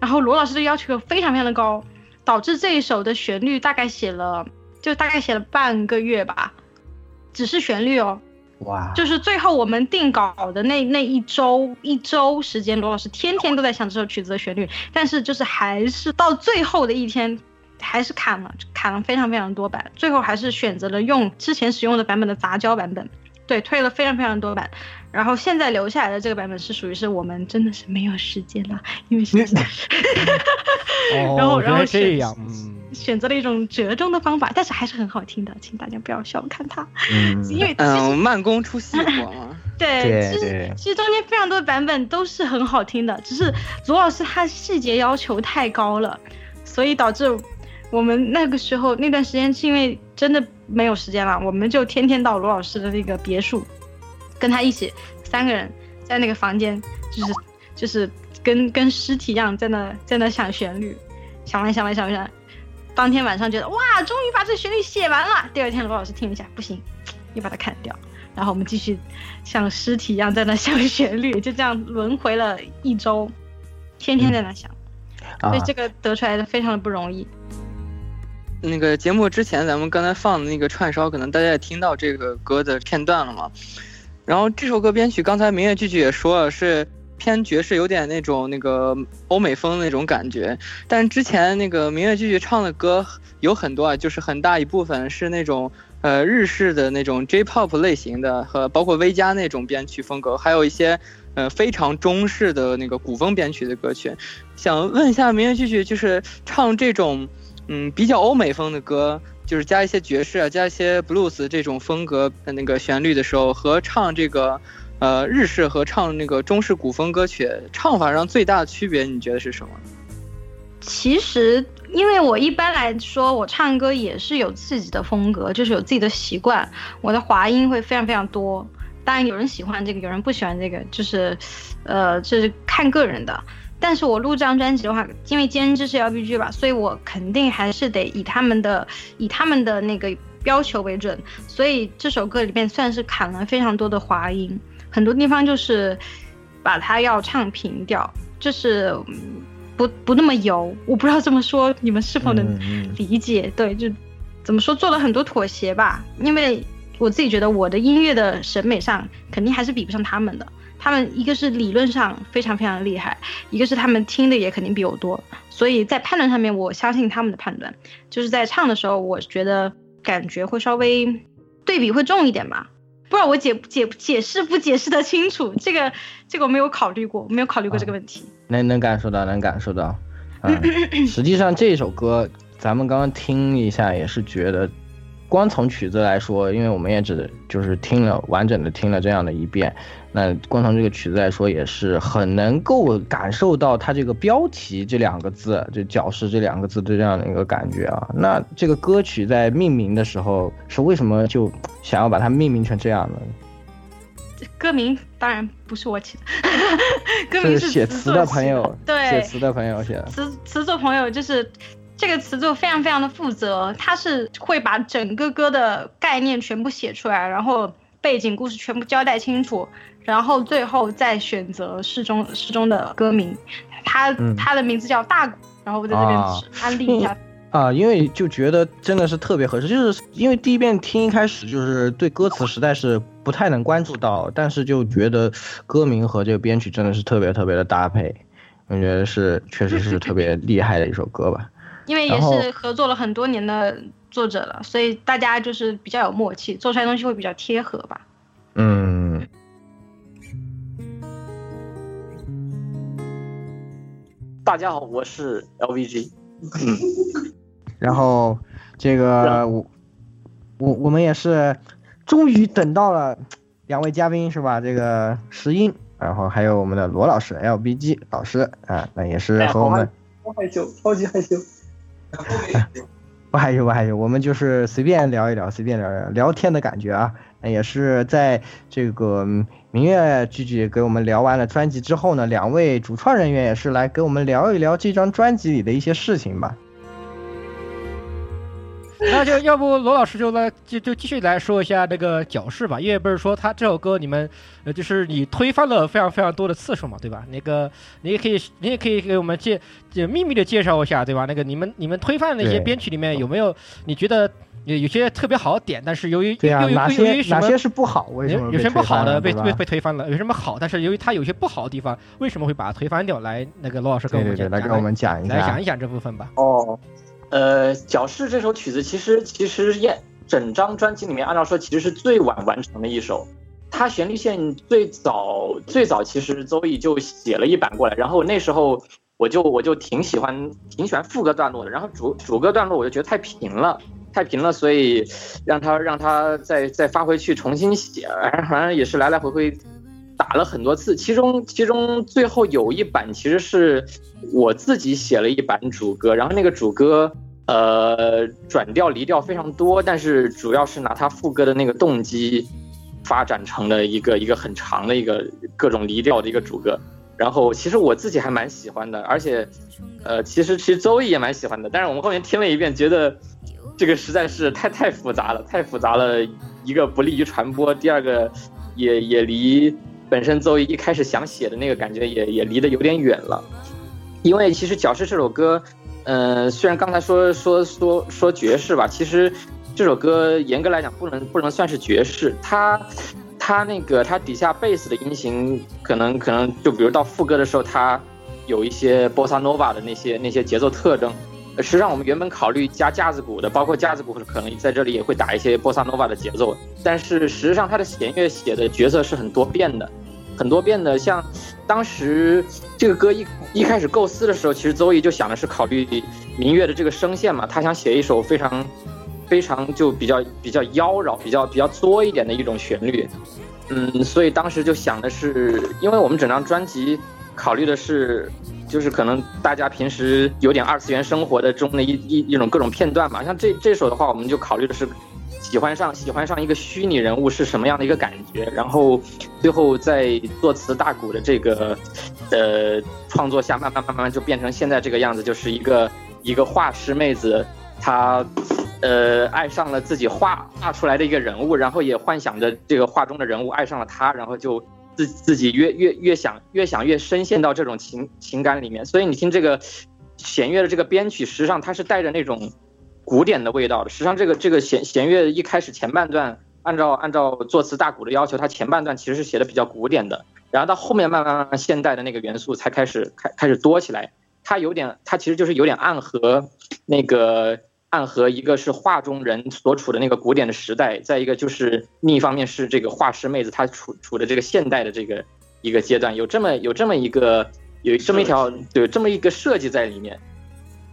然后罗老师的要求非常非常的高，导致这一首的旋律大概写了就大概写了半个月吧，只是旋律哦，哇，就是最后我们定稿的那那一周一周时间，罗老师天天都在想这首曲子的旋律，但是就是还是到最后的一天。还是砍了，砍了非常非常多版，最后还是选择了用之前使用的版本的杂交版本，对，推了非常非常多版，然后现在留下来的这个版本是属于是我们真的是没有时间了，因为是，*laughs* 然后然后这样，选择了一种折中的方法，但是还是很好听的，请大家不要小看它，嗯，因为嗯慢工出细活嘛，*laughs* 对，其实其实中间非常多的版本都是很好听的，只是罗老师他细节要求太高了，所以导致。我们那个时候那段时间是因为真的没有时间了，我们就天天到罗老师的那个别墅，跟他一起三个人在那个房间，就是就是跟跟尸体一样在那在那想旋律，想完想完想完，当天晚上觉得哇，终于把这旋律写完了。第二天罗老师听一下，不行，又把它砍掉。然后我们继续像尸体一样在那想旋律，就这样轮回了一周，天天在那想，所以这个得出来的非常的不容易。那个节目之前，咱们刚才放的那个串烧，可能大家也听到这个歌的片段了嘛。然后这首歌编曲，刚才明月句句也说了，是偏爵士，有点那种那个欧美风那种感觉。但之前那个明月句句唱的歌有很多啊，就是很大一部分是那种呃日式的那种 J-pop 类型的，和包括 V 加那种编曲风格，还有一些呃非常中式的那个古风编曲的歌曲。想问一下明月句句，就是唱这种。嗯，比较欧美风的歌，就是加一些爵士啊，加一些 blues 这种风格的那个旋律的时候，和唱这个，呃，日式和唱那个中式古风歌曲唱法上最大的区别，你觉得是什么？其实，因为我一般来说，我唱歌也是有自己的风格，就是有自己的习惯，我的滑音会非常非常多。当然，有人喜欢这个，有人不喜欢这个，就是，呃，这是看个人的。但是我录这张专辑的话，因为监制是 LBG 吧，所以我肯定还是得以他们的以他们的那个要求为准。所以这首歌里面算是砍了非常多的滑音，很多地方就是把它要唱平调，就是不不那么油。我不知道这么说你们是否能理解？对，就怎么说做了很多妥协吧。因为我自己觉得我的音乐的审美上肯定还是比不上他们的。他们一个是理论上非常非常厉害，一个是他们听的也肯定比我多，所以在判断上面，我相信他们的判断。就是在唱的时候，我觉得感觉会稍微对比会重一点吧。不知道我解解解释不解释得清楚？这个这个我没有考虑过，没有考虑过这个问题。能能感受到，能感受到。嗯，实际上这首歌咱们刚刚听一下，也是觉得。光从曲子来说，因为我们也只就是听了完整的听了这样的一遍，那光从这个曲子来说，也是很能够感受到它这个标题这两个字，就“角饰”这两个字的这样的一个感觉啊。那这个歌曲在命名的时候，是为什么就想要把它命名成这样呢？歌名当然不是我起的，*laughs* 歌名是写词的朋友，对，写词的朋友写的。词词作朋友就是。这个词就非常非常的负责，他是会把整个歌的概念全部写出来，然后背景故事全部交代清楚，然后最后再选择适中适中的歌名。他他的名字叫大鼓，然后我在这边安利一下。*laughs* 啊，因为就觉得真的是特别合适，就是因为第一遍听一开始就是对歌词实在是不太能关注到，但是就觉得歌名和这个编曲真的是特别特别的搭配，我觉得是确实是特别厉害的一首歌吧。*laughs* 因为也是合作了很多年的作者了，所以大家就是比较有默契，做出来的东西会比较贴合吧。嗯，大家好，我是 LVG。然后这个我我我们也是终于等到了两位嘉宾是吧？这个石英，然后还有我们的罗老师 LBG 老师啊，那也是和我们。好害羞，超级害羞。不害羞不害羞，我们就是随便聊一聊，随便聊聊聊天的感觉啊。也是在这个明月聚聚给我们聊完了专辑之后呢，两位主创人员也是来给我们聊一聊这张专辑里的一些事情吧。*laughs* 那就要不罗老师就来就就继续来说一下那个角式吧，因为不是说他这首歌你们呃就是你推翻了非常非常多的次数嘛，对吧？那个你也可以你也可以给我们介就秘密的介绍一下，对吧？那个你们你们推翻的那些编曲里面有没有你觉得有有些特别好的点，但是由于对啊由于由哪些于什么哪些是不好为什么有些不好的被被被推翻了？有什么好，但是由于它有些不好的地方，为什么会把它推翻掉？来，那个罗老师跟我们讲对对对，来给我们讲一下来讲一。讲这部分吧。哦，呃，《角饰》这首曲子其实其实也整张专辑里面，按照说其实是最晚完成的一首。它旋律线最早最早其实周易就写了一版过来，然后那时候我就我就挺喜欢挺喜欢副歌段落的，然后主主歌段落我就觉得太平了。太平了，所以让他让他再再发回去重新写，反正也是来来回回打了很多次。其中其中最后有一版其实是我自己写了一版主歌，然后那个主歌呃转调离调非常多，但是主要是拿他副歌的那个动机发展成了一个一个很长的一个各种离调的一个主歌。然后其实我自己还蛮喜欢的，而且呃其实其实周易也蛮喜欢的，但是我们后面听了一遍，觉得。这个实在是太太复杂了，太复杂了。一个不利于传播，第二个也也离本身邹一一开始想写的那个感觉也也离得有点远了。因为其实《角饰》这首歌，呃，虽然刚才说说说说爵士吧，其实这首歌严格来讲不能不能算是爵士，它它那个它底下贝斯的音型可能可能就比如到副歌的时候，它有一些波萨诺瓦的那些那些节奏特征。实际上，我们原本考虑加架子鼓的，包括架子鼓可能在这里也会打一些波萨诺瓦的节奏，但是实际上它的弦乐写的角色是很多变的，很多变的。像当时这个歌一一开始构思的时候，其实邹毅就想的是考虑民乐的这个声线嘛，他想写一首非常非常就比较比较妖娆、比较比较作一点的一种旋律，嗯，所以当时就想的是，因为我们整张专辑考虑的是。就是可能大家平时有点二次元生活的中的一一一种各种片段嘛，像这这首的话，我们就考虑的是喜欢上喜欢上一个虚拟人物是什么样的一个感觉，然后最后在作词大鼓的这个呃创作下，慢慢慢慢就变成现在这个样子，就是一个一个画师妹子，她呃爱上了自己画画出来的一个人物，然后也幻想着这个画中的人物爱上了她，然后就。自自己越越越想越想越深陷到这种情情感里面，所以你听这个弦乐的这个编曲，实际上它是带着那种古典的味道的。实际上这个这个弦弦乐一开始前半段，按照按照作词大鼓的要求，它前半段其实是写的比较古典的，然后到后面慢慢慢慢现代的那个元素才开始开开始多起来。它有点，它其实就是有点暗合那个。暗合一个是画中人所处的那个古典的时代，再一个就是另一方面是这个画师妹子她处处的这个现代的这个一个阶段，有这么有这么一个有这么一条对这么一个设计在里面，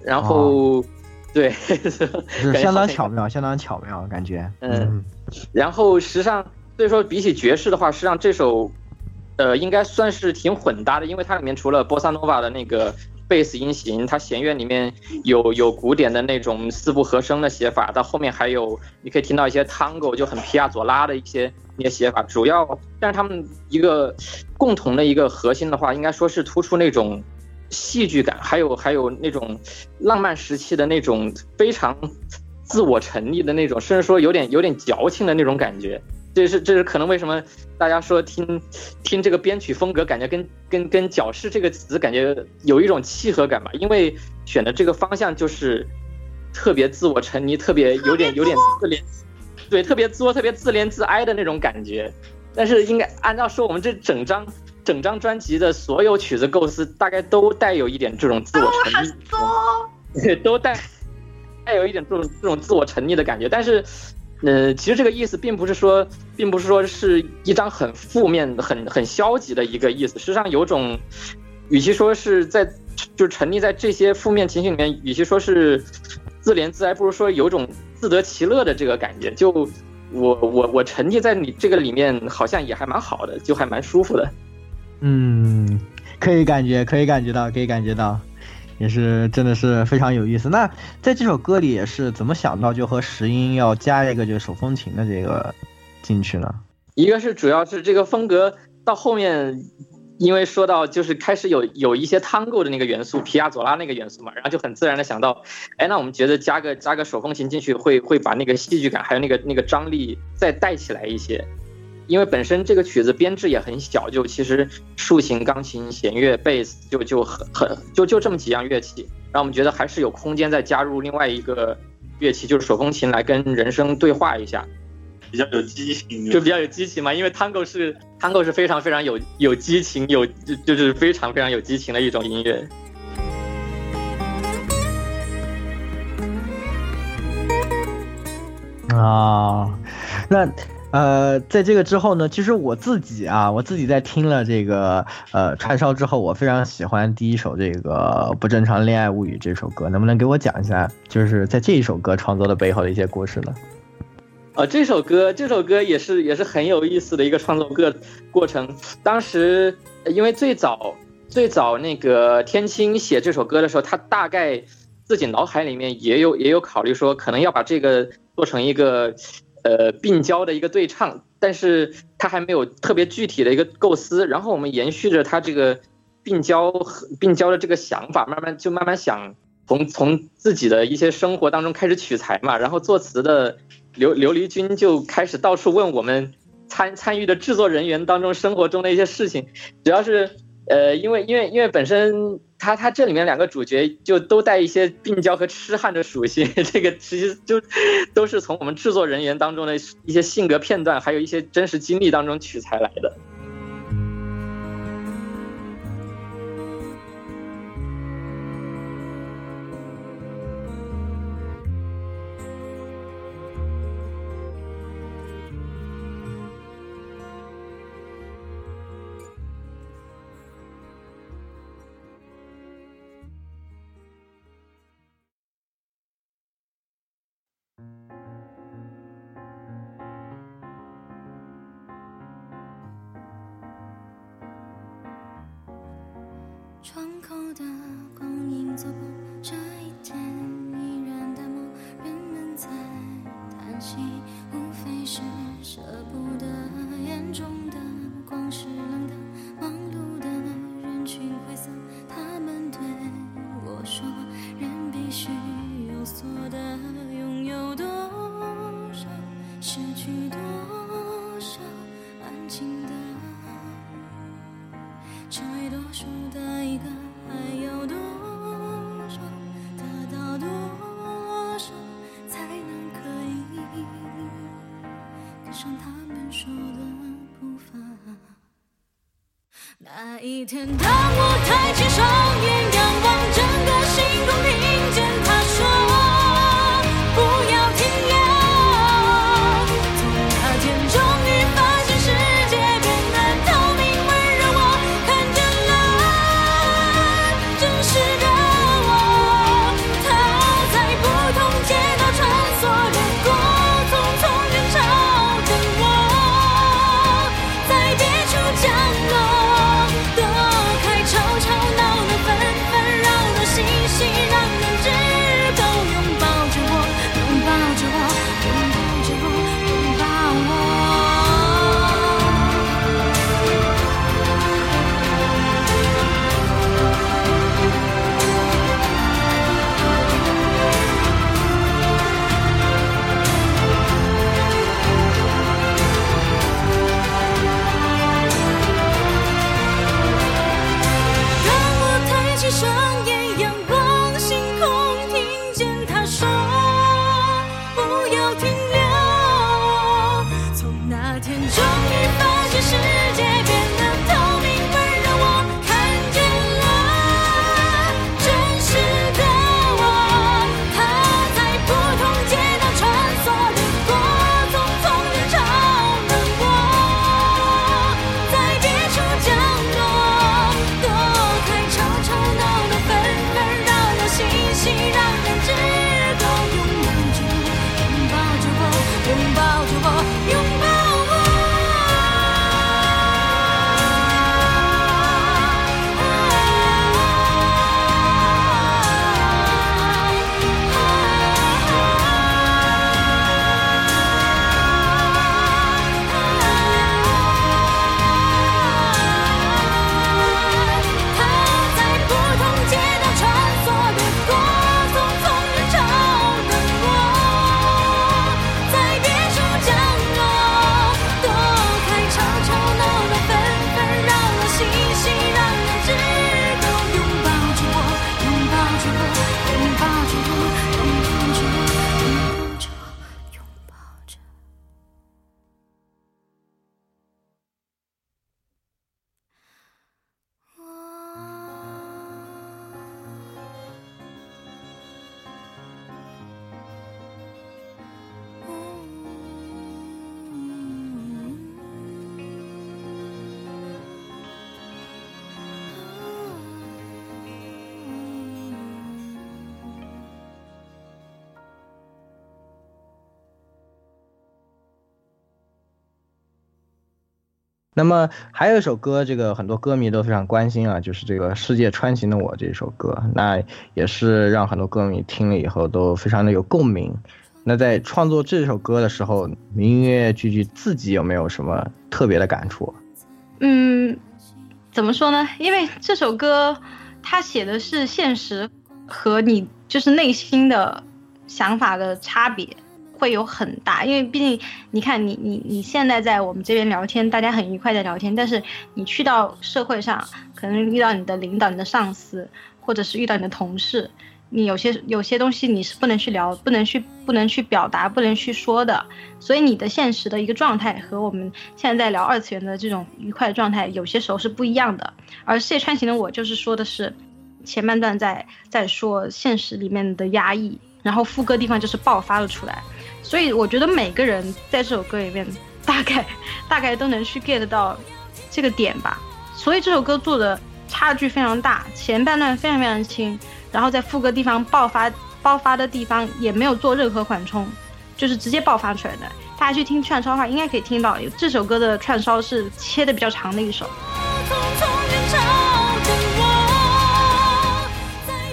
然后、哦、对 *laughs* 是相当巧妙，相当巧妙感觉。嗯，然后实际上所以说比起爵士的话，实际上这首呃应该算是挺混搭的，因为它里面除了波萨诺瓦的那个。贝斯音型，它弦乐里面有有古典的那种四部和声的写法，到后面还有你可以听到一些 tango 就很皮亚佐拉的一些一些写法。主要，但是他们一个共同的一个核心的话，应该说是突出那种戏剧感，还有还有那种浪漫时期的那种非常自我沉溺的那种，甚至说有点有点矫情的那种感觉。这是这是可能为什么大家说听听这个编曲风格，感觉跟跟跟“矫饰”这个词感觉有一种契合感吧？因为选的这个方向就是特别自我沉溺，特别有点有点自怜，对，特别作，特别自怜自哀的那种感觉。但是应该按照说，我们这整张整张专辑的所有曲子构思，大概都带有一点这种自我沉溺，对，*laughs* 都带带有一点这种这种自我沉溺的感觉。但是，呃，其实这个意思并不是说，并不是说是一张很负面、很很消极的一个意思。实际上，有种，与其说是在就是沉溺在这些负面情绪里面，与其说是自怜自哀，不如说有种自得其乐的这个感觉。就我我我沉溺在你这个里面，好像也还蛮好的，就还蛮舒服的。嗯，可以感觉，可以感觉到，可以感觉到，也是真的是非常有意思。那在这首歌里也是怎么想到就和石英要加一个就是手风琴的这个进去呢？一个是主要是这个风格到后面，因为说到就是开始有有一些 tango 的那个元素，皮亚佐拉那个元素嘛，然后就很自然的想到，哎，那我们觉得加个加个手风琴进去，会会把那个戏剧感还有那个那个张力再带起来一些。因为本身这个曲子编制也很小，就其实竖琴、钢琴、弦乐、贝斯就就很很就就这么几样乐器，然后我们觉得还是有空间再加入另外一个乐器，就是手风琴来跟人声对话一下，比较有激情，就比较有激情嘛。因为 tango 是 tango 是非常非常有有激情，有就就是非常非常有激情的一种音乐。啊，那。呃，在这个之后呢，其实我自己啊，我自己在听了这个呃串烧之后，我非常喜欢第一首这个《不正常恋爱物语》这首歌，能不能给我讲一下，就是在这一首歌创作的背后的一些故事呢？呃，这首歌，这首歌也是也是很有意思的一个创作个过程。当时因为最早最早那个天青写这首歌的时候，他大概自己脑海里面也有也有考虑说，可能要把这个做成一个。呃，病娇的一个对唱，但是他还没有特别具体的一个构思。然后我们延续着他这个病娇和病娇的这个想法，慢慢就慢慢想从从自己的一些生活当中开始取材嘛。然后作词的刘刘黎君就开始到处问我们参参与的制作人员当中生活中的一些事情，主要是呃，因为因为因为本身。他他这里面两个主角就都带一些病娇和痴汉的属性，*laughs* 这个其实就都是从我们制作人员当中的一些性格片段，还有一些真实经历当中取材来的。窗口的光影走过，这一天依然淡漠。人们在叹息，无非是舍不得。眼中的光是每天，当我抬起双眼，那么还有一首歌，这个很多歌迷都非常关心啊，就是这个《世界穿行的我》这首歌，那也是让很多歌迷听了以后都非常的有共鸣。那在创作这首歌的时候，明月句句自己有没有什么特别的感触？嗯，怎么说呢？因为这首歌它写的是现实和你就是内心的想法的差别会有很大，因为毕竟你看你你你现在在我们这边聊天，大家很愉快的聊天，但是你去到社会上，可能遇到你的领导、你的上司，或者是遇到你的同事。你有些有些东西你是不能去聊，不能去不能去表达，不能去说的，所以你的现实的一个状态和我们现在在聊二次元的这种愉快状态，有些时候是不一样的。而世界穿行的我就是说的是前半段在在说现实里面的压抑，然后副歌地方就是爆发了出来，所以我觉得每个人在这首歌里面大概大概都能去 get 到这个点吧。所以这首歌做的差距非常大，前半段非常非常轻。然后在副歌地方爆发爆发的地方也没有做任何缓冲，就是直接爆发出来的。大家去听串烧的话，应该可以听到这首歌的串烧是切的比较长的一首。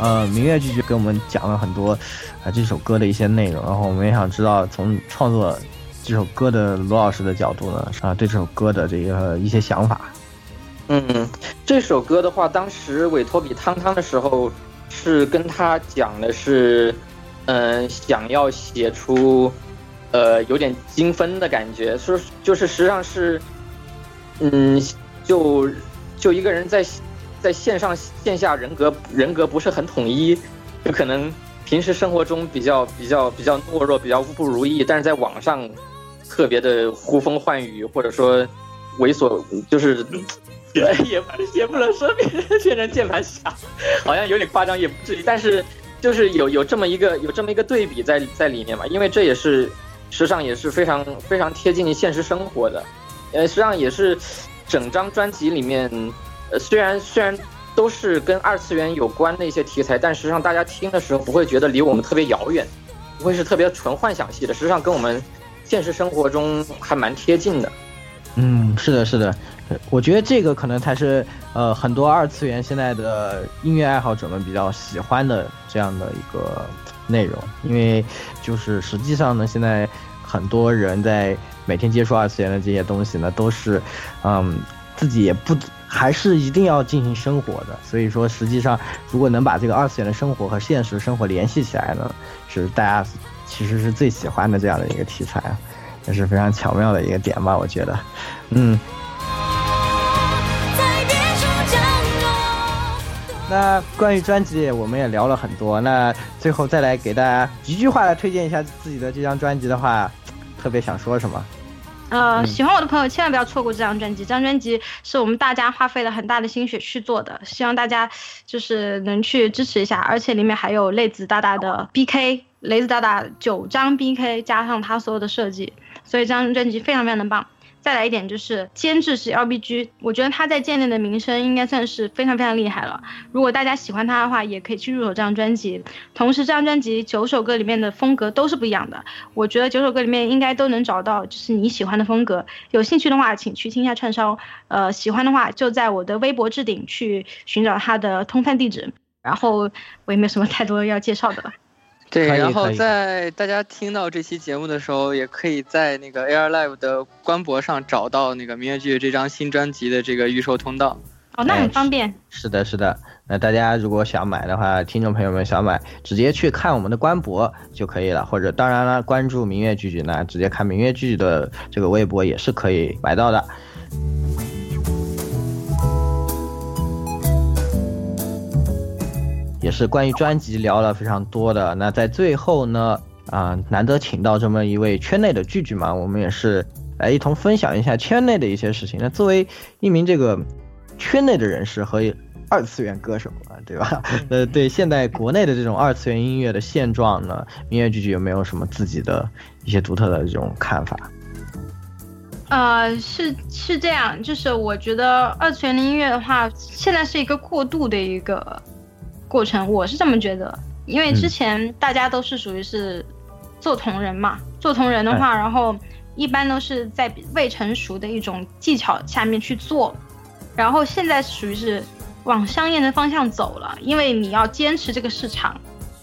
呃，明月继续跟我们讲了很多啊这首歌的一些内容，然后我们也想知道从创作这首歌的罗老师的角度呢，啊对这首歌的这个一些想法。嗯，这首歌的话，当时委托给汤汤的时候。是跟他讲的是，嗯，想要写出，呃，有点精分的感觉，说就是实际上是，嗯，就就一个人在在线上线下人格人格不是很统一，就可能平时生活中比较比较比较懦弱，比较不如意，但是在网上特别的呼风唤雨，或者说猥琐，就是。*laughs* 也也不能说变变成键盘侠，*laughs* 好像有点夸张，也不至于。但是就是有有这么一个有这么一个对比在在里面嘛，因为这也是实际上也是非常非常贴近现实生活的。呃，实际上也是整张专辑里面，呃，虽然虽然都是跟二次元有关的一些题材，但实际上大家听的时候不会觉得离我们特别遥远，不会是特别纯幻想系的，实际上跟我们现实生活中还蛮贴近的。嗯，是的，是的。我觉得这个可能才是呃很多二次元现在的音乐爱好者们比较喜欢的这样的一个内容，因为就是实际上呢，现在很多人在每天接触二次元的这些东西呢，都是嗯自己也不还是一定要进行生活的，所以说实际上如果能把这个二次元的生活和现实生活联系起来呢，是大家其实是最喜欢的这样的一个题材啊，也是非常巧妙的一个点吧，我觉得，嗯。那关于专辑，我们也聊了很多。那最后再来给大家一句话来推荐一下自己的这张专辑的话，特别想说什么？呃，喜欢我的朋友千万不要错过这张专辑。这张专辑是我们大家花费了很大的心血去做的，希望大家就是能去支持一下。而且里面还有雷子大大的 BK，雷子大大九张 BK 加上他所有的设计，所以这张专辑非常非常的棒。再来一点就是监制是 LBG，我觉得他在界内的名声应该算是非常非常厉害了。如果大家喜欢他的话，也可以去入手这张专辑。同时，这张专辑九首歌里面的风格都是不一样的，我觉得九首歌里面应该都能找到就是你喜欢的风格。有兴趣的话，请去听一下串烧。呃，喜欢的话就在我的微博置顶去寻找他的通贩地址。然后我也没有什么太多要介绍的了。对，然后在大家听到这期节目的时候，也可以在那个 Air Live 的官博上找到那个明月剧这张新专辑的这个预售通道。哦，那很方便。是的，是的。那大家如果想买的话，听众朋友们想买，直接去看我们的官博就可以了。或者，当然了，关注明月剧剧呢，直接看明月剧剧的这个微博也是可以买到的。也是关于专辑聊了非常多的。那在最后呢，啊，难得请到这么一位圈内的聚聚嘛，我们也是来一同分享一下圈内的一些事情。那作为一名这个圈内的人士和二次元歌手啊，对吧？呃，*laughs* 对现在国内的这种二次元音乐的现状呢，音乐剧剧有没有什么自己的一些独特的这种看法？呃，是是这样，就是我觉得二次元的音乐的话，现在是一个过渡的一个。过程我是这么觉得，因为之前大家都是属于是做同人嘛，做同人的话，然后一般都是在未成熟的一种技巧下面去做，然后现在属于是往商业的方向走了，因为你要坚持这个市场，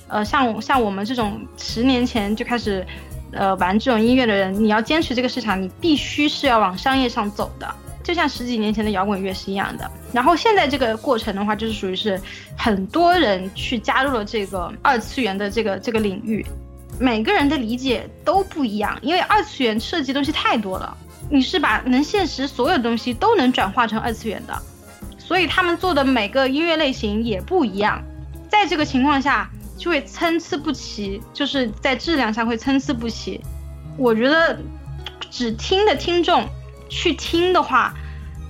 呃，像像我们这种十年前就开始，呃，玩这种音乐的人，你要坚持这个市场，你必须是要往商业上走的，就像十几年前的摇滚乐是一样的。然后现在这个过程的话，就是属于是很多人去加入了这个二次元的这个这个领域。每个人的理解都不一样，因为二次元涉及东西太多了。你是把能现实所有东西都能转化成二次元的，所以他们做的每个音乐类型也不一样。在这个情况下，就会参差不齐，就是在质量上会参差不齐。我觉得，只听的听众去听的话，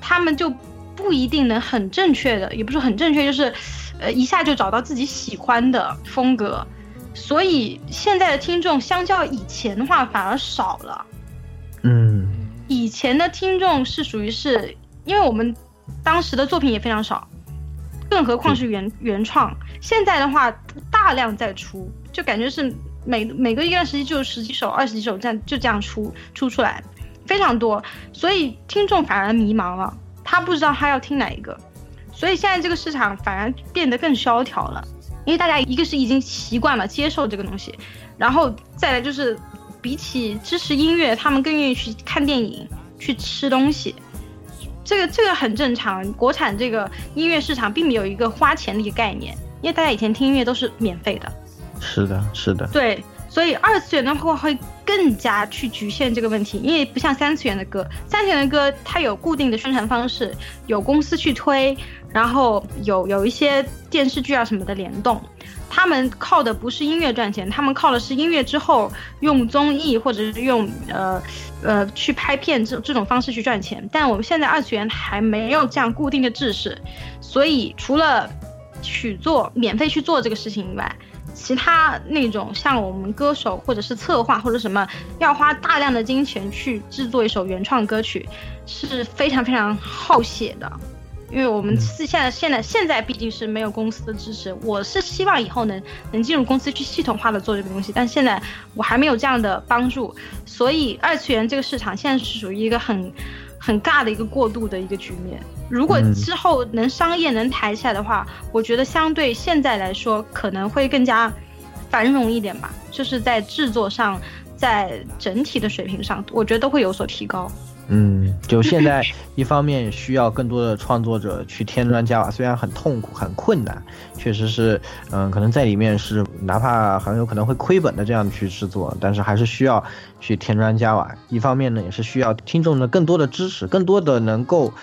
他们就不一定能很正确的，也不是很正确，就是呃一下就找到自己喜欢的风格。所以现在的听众相较以前的话反而少了。嗯，以前的听众是属于是，因为我们当时的作品也非常少，更何况是原原创。现在的话大量在出，就感觉是每每个一段时期就十几首、二十几首这样就这样出出出来，非常多。所以听众反而迷茫了，他不知道他要听哪一个。所以现在这个市场反而变得更萧条了。因为大家一个是已经习惯了接受这个东西，然后再来就是比起支持音乐，他们更愿意去看电影、去吃东西。这个这个很正常。国产这个音乐市场并没有一个花钱的一个概念，因为大家以前听音乐都是免费的。是的，是的。对，所以二次元的话会更加去局限这个问题，因为不像三次元的歌，三次元的歌它有固定的宣传方式，有公司去推。然后有有一些电视剧啊什么的联动，他们靠的不是音乐赚钱，他们靠的是音乐之后用综艺或者是用呃呃去拍片这这种方式去赚钱。但我们现在二次元还没有这样固定的制式，所以除了去做免费去做这个事情以外，其他那种像我们歌手或者是策划或者什么要花大量的金钱去制作一首原创歌曲，是非常非常耗血的。因为我们是现在现在现在毕竟是没有公司的支持，我是希望以后能能进入公司去系统化的做这个东西，但现在我还没有这样的帮助，所以二次元这个市场现在是属于一个很很尬的一个过渡的一个局面。如果之后能商业能抬起来的话，我觉得相对现在来说可能会更加繁荣一点吧，就是在制作上，在整体的水平上，我觉得都会有所提高。嗯，就现在一方面需要更多的创作者去添砖加瓦，虽然很痛苦、很困难，确实是，嗯，可能在里面是哪怕很有可能会亏本的这样去制作，但是还是需要去添砖加瓦。一方面呢，也是需要听众的更多的支持，更多的能够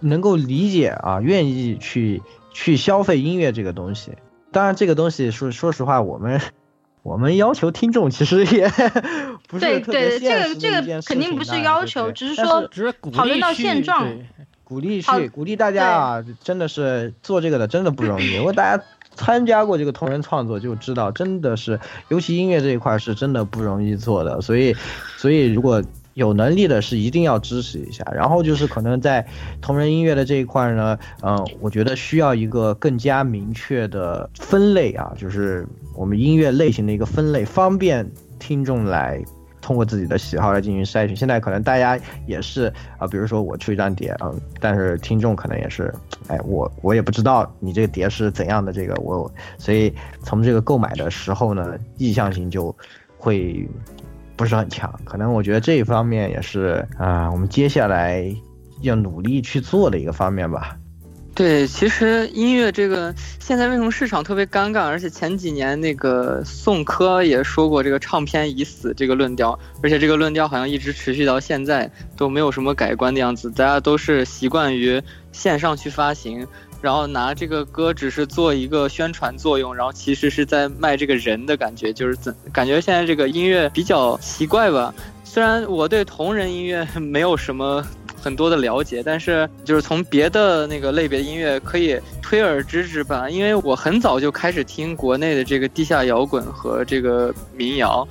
能够理解啊，愿意去去消费音乐这个东西。当然，这个东西说说实话，我们。*laughs* 我们要求听众其实也 *laughs* 不是特别现实这个这个肯定不是要求，只是说讨论到现状，鼓励去鼓励大家啊！真的是做这个的真的不容易。如果大家参加过这个同人创作，就知道真的是，尤其音乐这一块是真的不容易做的。所以，所以如果。有能力的是一定要支持一下，然后就是可能在同人音乐的这一块呢，嗯，我觉得需要一个更加明确的分类啊，就是我们音乐类型的一个分类，方便听众来通过自己的喜好来进行筛选。现在可能大家也是啊，比如说我出一张碟，嗯，但是听众可能也是，哎，我我也不知道你这个碟是怎样的，这个我，所以从这个购买的时候呢，意向性就会。不是很强，可能我觉得这一方面也是啊，我们接下来要努力去做的一个方面吧。对，其实音乐这个现在为什么市场特别尴尬？而且前几年那个宋柯也说过这个唱片已死这个论调，而且这个论调好像一直持续到现在都没有什么改观的样子，大家都是习惯于线上去发行。然后拿这个歌只是做一个宣传作用，然后其实是在卖这个人的感觉，就是怎感觉现在这个音乐比较奇怪吧？虽然我对同人音乐没有什么很多的了解，但是就是从别的那个类别音乐可以推而知之吧，因为我很早就开始听国内的这个地下摇滚和这个民谣。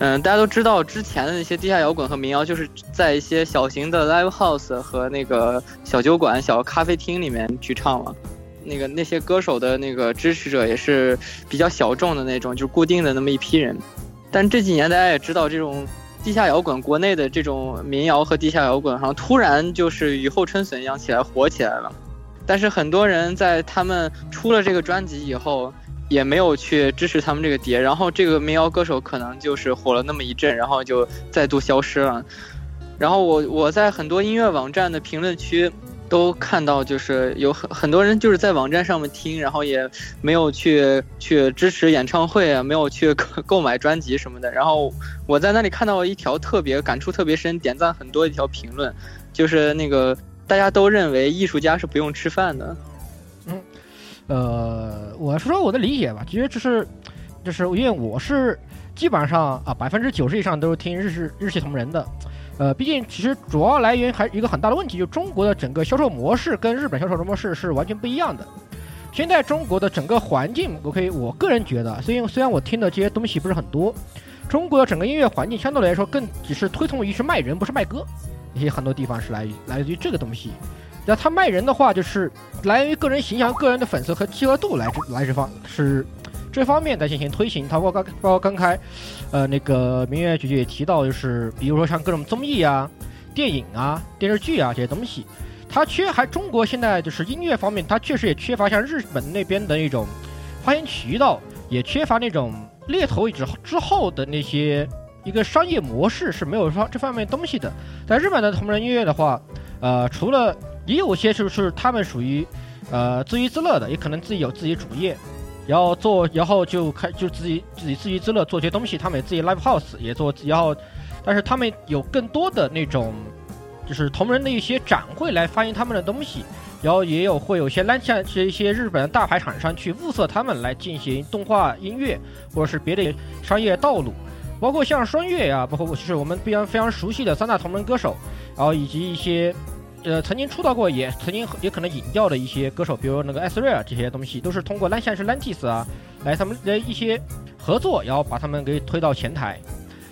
嗯，大家都知道，之前的那些地下摇滚和民谣，就是在一些小型的 live house 和那个小酒馆、小咖啡厅里面去唱了。那个那些歌手的那个支持者也是比较小众的那种，就是固定的那么一批人。但这几年大家也知道，这种地下摇滚，国内的这种民谣和地下摇滚，好像突然就是雨后春笋一样起来火起来了。但是很多人在他们出了这个专辑以后，也没有去支持他们这个碟，然后这个民谣歌手可能就是火了那么一阵，然后就再度消失了。然后我我在很多音乐网站的评论区都看到，就是有很很多人就是在网站上面听，然后也没有去去支持演唱会啊，没有去购买专辑什么的。然后我在那里看到一条特别感触特别深、点赞很多一条评论，就是那个大家都认为艺术家是不用吃饭的。呃，我说说我的理解吧，其实就是，就是因为我是基本上啊百分之九十以上都是听日式日系同人的，呃，毕竟其实主要来源还有一个很大的问题，就中国的整个销售模式跟日本销售模式是完全不一样的。现在中国的整个环境，OK，我个人觉得，虽然虽然我听的这些东西不是很多，中国的整个音乐环境相对来说更只是推崇于是卖人，不是卖歌，一些很多地方是来来自于这个东西。那他卖人的话，就是来源于个人形象、个人的粉丝和契合度来这来这方是这方面在进行推行。包括刚包括刚才，呃，那个明月姐姐也提到，就是比如说像各种综艺啊、电影啊、电视剧啊这些东西，它缺还中国现在就是音乐方面，它确实也缺乏像日本那边的一种发行渠道，也缺乏那种猎头之之后的那些一个商业模式是没有说这方面东西的。在日本的同人音乐的话，呃，除了也有些就是他们属于，呃，自娱自乐的，也可能自己有自己主业，然后做，然后就开就自己自己自娱自乐做些东西，他们也自己 live house 也做，然后，但是他们有更多的那种，就是同人的一些展会来发行他们的东西，然后也有会有些烂像是一些日本的大牌厂商去物色他们来进行动画、音乐或者是别的商业道路，包括像双月啊，包括就是我们非常非常熟悉的三大同人歌手，然后以及一些。呃，曾经出道过，也曾经也可能引掉的一些歌手，比如那个艾斯瑞尔这些东西，都是通过蓝像是 Lantis 啊，来他们的一些合作，然后把他们给推到前台。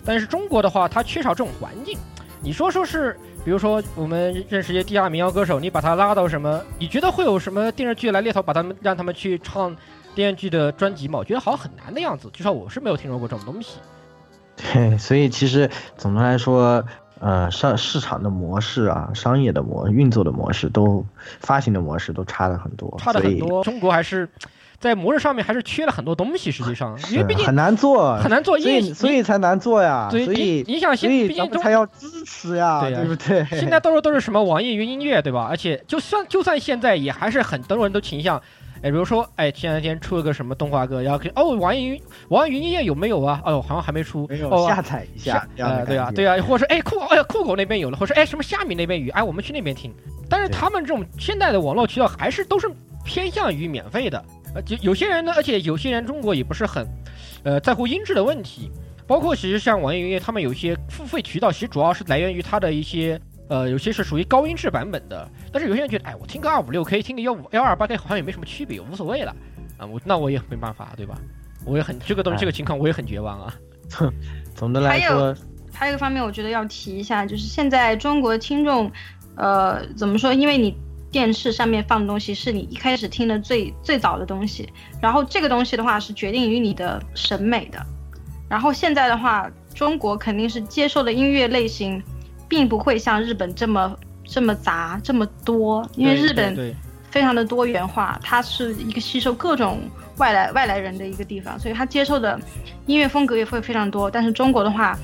但是中国的话，它缺少这种环境。你说说是，比如说我们认识一些地下民谣歌手，你把他拉到什么？你觉得会有什么电视剧来猎头把他们让他们去唱电视剧的专辑吗？我觉得好像很难的样子，至少我是没有听说过这种东西。对，所以其实总的来说。呃，商市场的模式啊，商业的模运作的模式都发行的模式都差了很多，差的很多。中国还是在模式上面还是缺了很多东西，实际上，因为毕竟很难做，很难做，所以所以才难做呀。所以你想，所以毕竟才要支持呀，对不对？现在到处都是什么网易云音乐，对吧？而且就算就算现在也还是很多人都倾向。哎，比如说，哎，前两天出了个什么动画歌，然后哦，网易云网易云音乐有没有啊？哦，好像还没出，没有哦下载一下。呃，对啊，对啊，或者说哎酷，哎呀酷狗那边有了，或者说哎什么虾米那边有，哎我们去那边听。但是他们这种现在的网络渠道还是都是偏向于免费的，呃，就有些人呢，而且有些人中国也不是很，呃，在乎音质的问题，包括其实像网易云音乐，他们有一些付费渠道，其实主要是来源于它的一些。呃，有些是属于高音质版本的，但是有些人觉得，哎，我听个二五六 K，听个幺五幺二八 K，好像也没什么区别，无所谓了，啊，我那我也没办法，对吧？我也很这个东西，这个情况我也很绝望啊。*laughs* 总的来说，还有一个方面，我觉得要提一下，就是现在中国听众，呃，怎么说？因为你电视上面放的东西是你一开始听的最最早的东西，然后这个东西的话是决定于你的审美的，然后现在的话，中国肯定是接受的音乐类型。并不会像日本这么这么杂这么多，因为日本非常的多元化，它是一个吸收各种外来外来人的一个地方，所以它接受的音乐风格也会非常多。但是中国的话，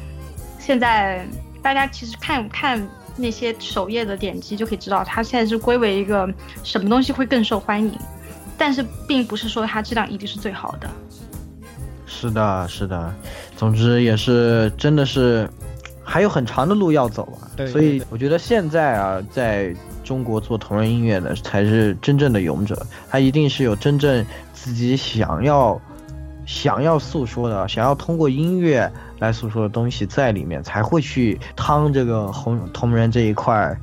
现在大家其实看看那些首页的点击就可以知道，它现在是归为一个什么东西会更受欢迎，但是并不是说它质量一定是最好的。是的，是的，总之也是真的是。还有很长的路要走啊，所以我觉得现在啊，在中国做同人音乐的才是真正的勇者，他一定是有真正自己想要想要诉说的，想要通过音乐来诉说的东西在里面，才会去趟这个红同人这一块，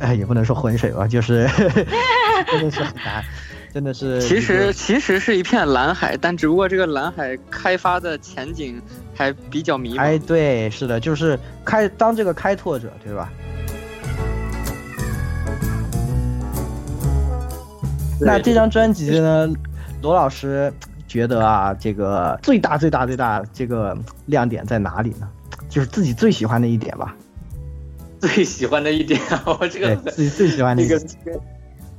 哎，也不能说浑水吧，就是 *laughs* 真的是很难。真的是，其实其实是一片蓝海，但只不过这个蓝海开发的前景还比较迷茫。哎，对，是的，就是开当这个开拓者，对吧？那这张专辑呢，罗老师觉得啊，这个最大最大最大这个亮点在哪里呢？就是自己最喜欢的一点吧。*laughs* 最喜欢的一点，我这个自己最喜欢的一个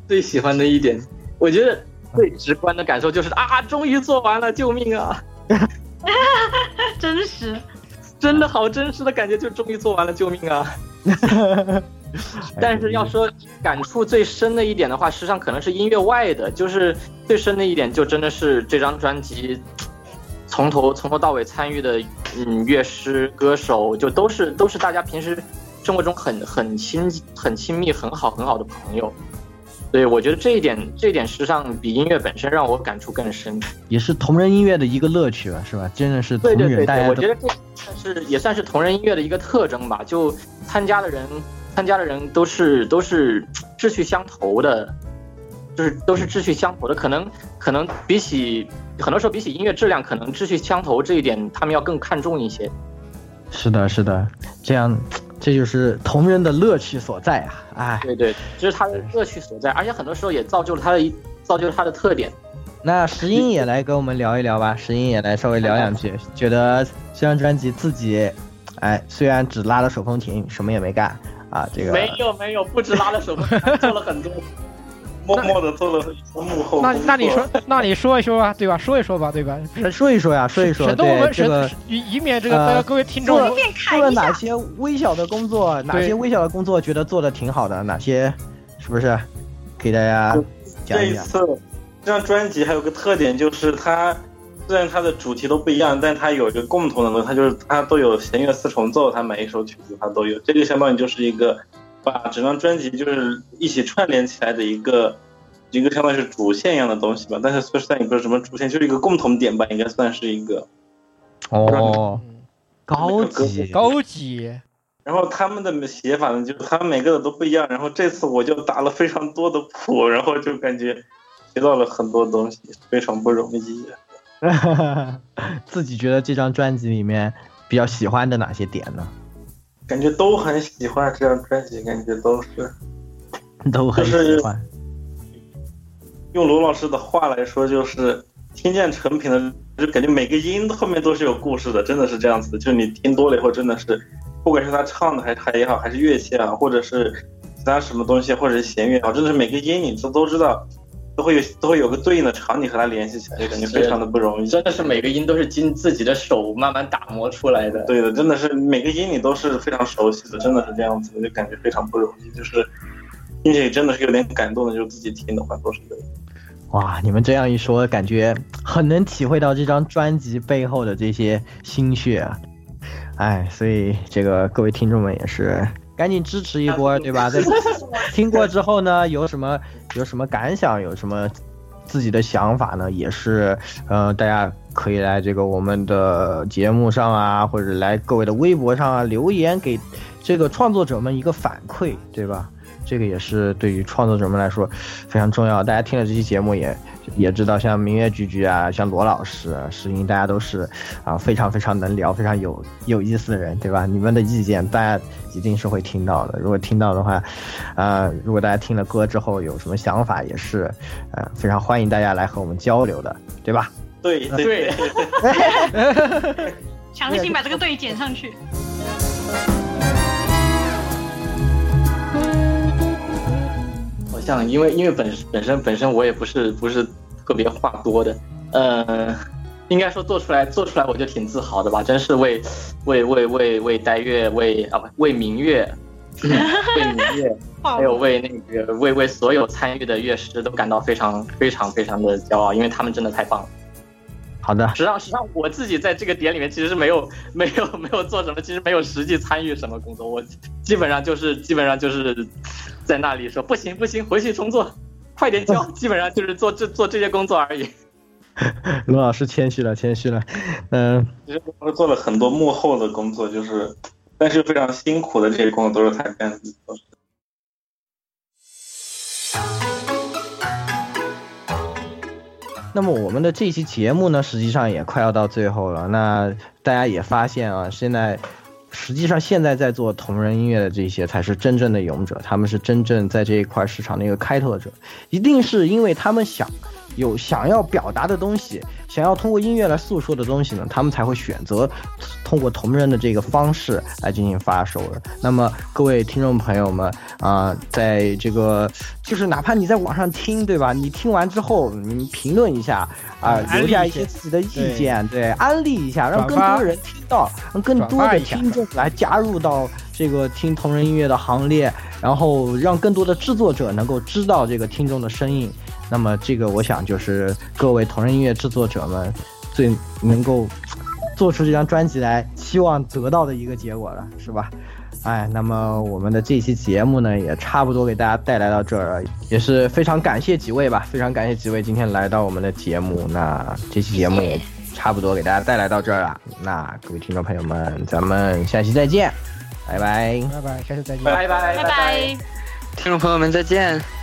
最喜欢的一点，我觉得最直观的感受就是啊，终于做完了，救命啊！*laughs* 真实，真的好真实的感觉，就终于做完了，救命啊！*laughs* 但是要说感触最深的一点的话，实际上可能是音乐外的，就是最深的一点，就真的是这张专辑从头从头到尾参与的，嗯，乐师、歌手，就都是都是大家平时生活中很很亲很亲密、很好很好的朋友。对，我觉得这一点这一点实际上比音乐本身让我感触更深，也是同人音乐的一个乐趣吧，是吧？真的是同人，大家我觉得这算是也算是同人音乐的一个特征吧，就参加的人。参加的人都是都是志趣相投的，就是都是志趣相投的。可能可能比起很多时候比起音乐质量，可能志趣相投这一点他们要更看重一些。是的，是的，这样这就是同人的乐趣所在啊！哎，对对，这是他的乐趣所在，而且很多时候也造就了他的一造就了他的特点。那石英也来跟我们聊一聊吧，石英也来稍微聊两句，觉得这张专辑自己，哎，虽然只拉了手风琴，什么也没干。啊，这个没有没有，不止拉了手风琴，做了很多，默默的做了幕后。那那你说，那你说一说吧，对吧？说一说吧，对吧？说一说呀，说一说。省得我们这个以以免这个各位听众做了哪些微小的工作，哪些微小的工作觉得做的挺好的，哪些是不是？给大家讲一讲。这次这张专辑还有个特点就是它。虽然它的主题都不一样，但它有一个共同的东西，它就是它都有弦乐四重奏，它每一首曲子它都有。这就相当于就是一个把整张专辑就是一起串联起来的一个一个相当于是主线一样的东西吧。但是说实在也不是什么主线，就是一个共同点吧，应该算是一个。哦，高级高级。然后他们的写法呢，就是他们每个的都不一样。然后这次我就打了非常多的谱，然后就感觉学到了很多东西，非常不容易。*laughs* 自己觉得这张专辑里面比较喜欢的哪些点呢？感觉都很喜欢这张专辑，感觉都是 *laughs* 都很喜欢。用罗老师的话来说，就是听见成品的，就感觉每个音后面都是有故事的，真的是这样子的。就你听多了以后，真的是，不管是他唱的还是还也好，还是乐器啊，或者是其他什么东西，或者是弦乐也好，真的是每个音你都都知道。都会有都会有个对应的场景和它联系起来，就感觉非常的不容易。真的是每个音都是经自己的手慢慢打磨出来的。对的，真的是每个音你都是非常熟悉的，真的是这样子，就感觉非常不容易。就是，并且真的是有点感动的，就是自己听的话都是这样。哇，你们这样一说，感觉很能体会到这张专辑背后的这些心血啊！哎，所以这个各位听众们也是。赶紧支持一波，对吧？在听过之后呢，有什么有什么感想，有什么自己的想法呢？也是，呃，大家可以来这个我们的节目上啊，或者来各位的微博上啊留言，给这个创作者们一个反馈，对吧？这个也是对于创作者们来说非常重要。大家听了这期节目也。也知道像明月菊菊啊，像罗老师、石英，大家都是啊非常非常能聊、非常有有意思的人，对吧？你们的意见大家一定是会听到的。如果听到的话，啊，如果大家听了歌之后有什么想法，也是呃非常欢迎大家来和我们交流的，对吧？对对，强行把这个队剪上去。像 *laughs* 因为因为本本身本身我也不是不是特别话多的，呃，应该说做出来做出来我就挺自豪的吧，真是为为为为为呆月为啊不为明月，*laughs* 为明月，还有为那个为为所有参与的乐师都感到非常非常非常的骄傲，因为他们真的太棒了。好的，实际上实际上我自己在这个点里面其实是没有 *laughs* 没有没有做什么，其实没有实际参与什么工作，我基本上就是基本上就是在那里说不行不行，回去重做，快点交，*laughs* 基本上就是做这做这些工作而已。*laughs* 罗老师谦虚了谦虚了，嗯，其实我做了很多幕后的工作，就是但是非常辛苦的这些工作都是他干的。那么我们的这期节目呢，实际上也快要到最后了。那大家也发现啊，现在实际上现在在做同人音乐的这些才是真正的勇者，他们是真正在这一块市场的一个开拓者，一定是因为他们想有想要表达的东西，想要通过音乐来诉说的东西呢，他们才会选择通过同人的这个方式来进行发售的。那么各位听众朋友们啊、在这个就是哪怕你在网上听，对吧？你听完之后，你评论一下啊、留下一些自己的意见，对，安利一下，让更多人听到，让更多的听众来加入到这个听同人音乐的行列，然后让更多的制作者能够知道这个听众的声音。那么这个，我想就是各位同人音乐制作者们最能够做出这张专辑来希望得到的一个结果了，是吧？哎，那么我们的这期节目呢，也差不多给大家带来到这儿了，也是非常感谢几位吧，非常感谢几位今天来到我们的节目。那这期节目也差不多给大家带来到这儿了。那各位听众朋友们，咱们下期再见，拜拜，拜拜，下期再见，拜拜拜拜。听众朋友们再见。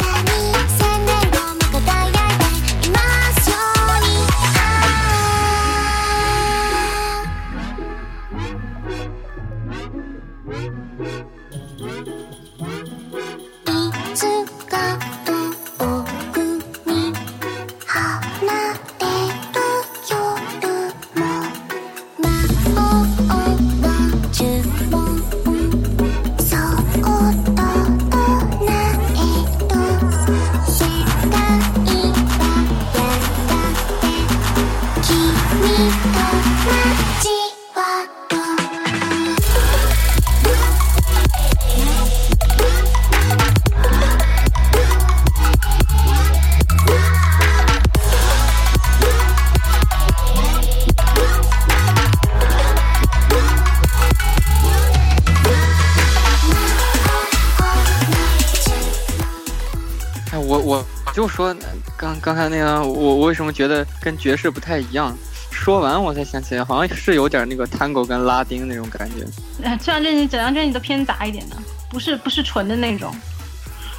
爵士不太一样？说完我才想起来，好像是有点那个 tango 跟拉丁那种感觉。呃这张专辑整张专辑都偏杂一点的，不是不是纯的那种。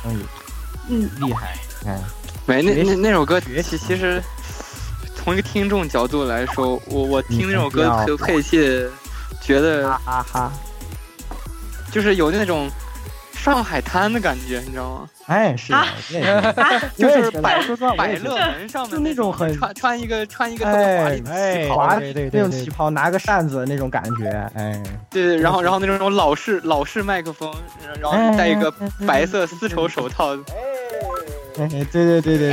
嗯，嗯，厉害，嗯，没那那那首歌其其实从一个听众角度来说，我我听那首歌配配器，觉得哈哈，就是有那种上海滩的感觉，你知道吗？哎，是 *laughs* 就是百说实话我百也觉得乐门上就面那种很穿穿一个穿一个华哎丽旗袍，华对对对那种旗袍，拿个扇子那种感觉，哎，对对，然后然后那种老式老式麦克风，然后戴一个白色丝绸手套，哎，对对对对对，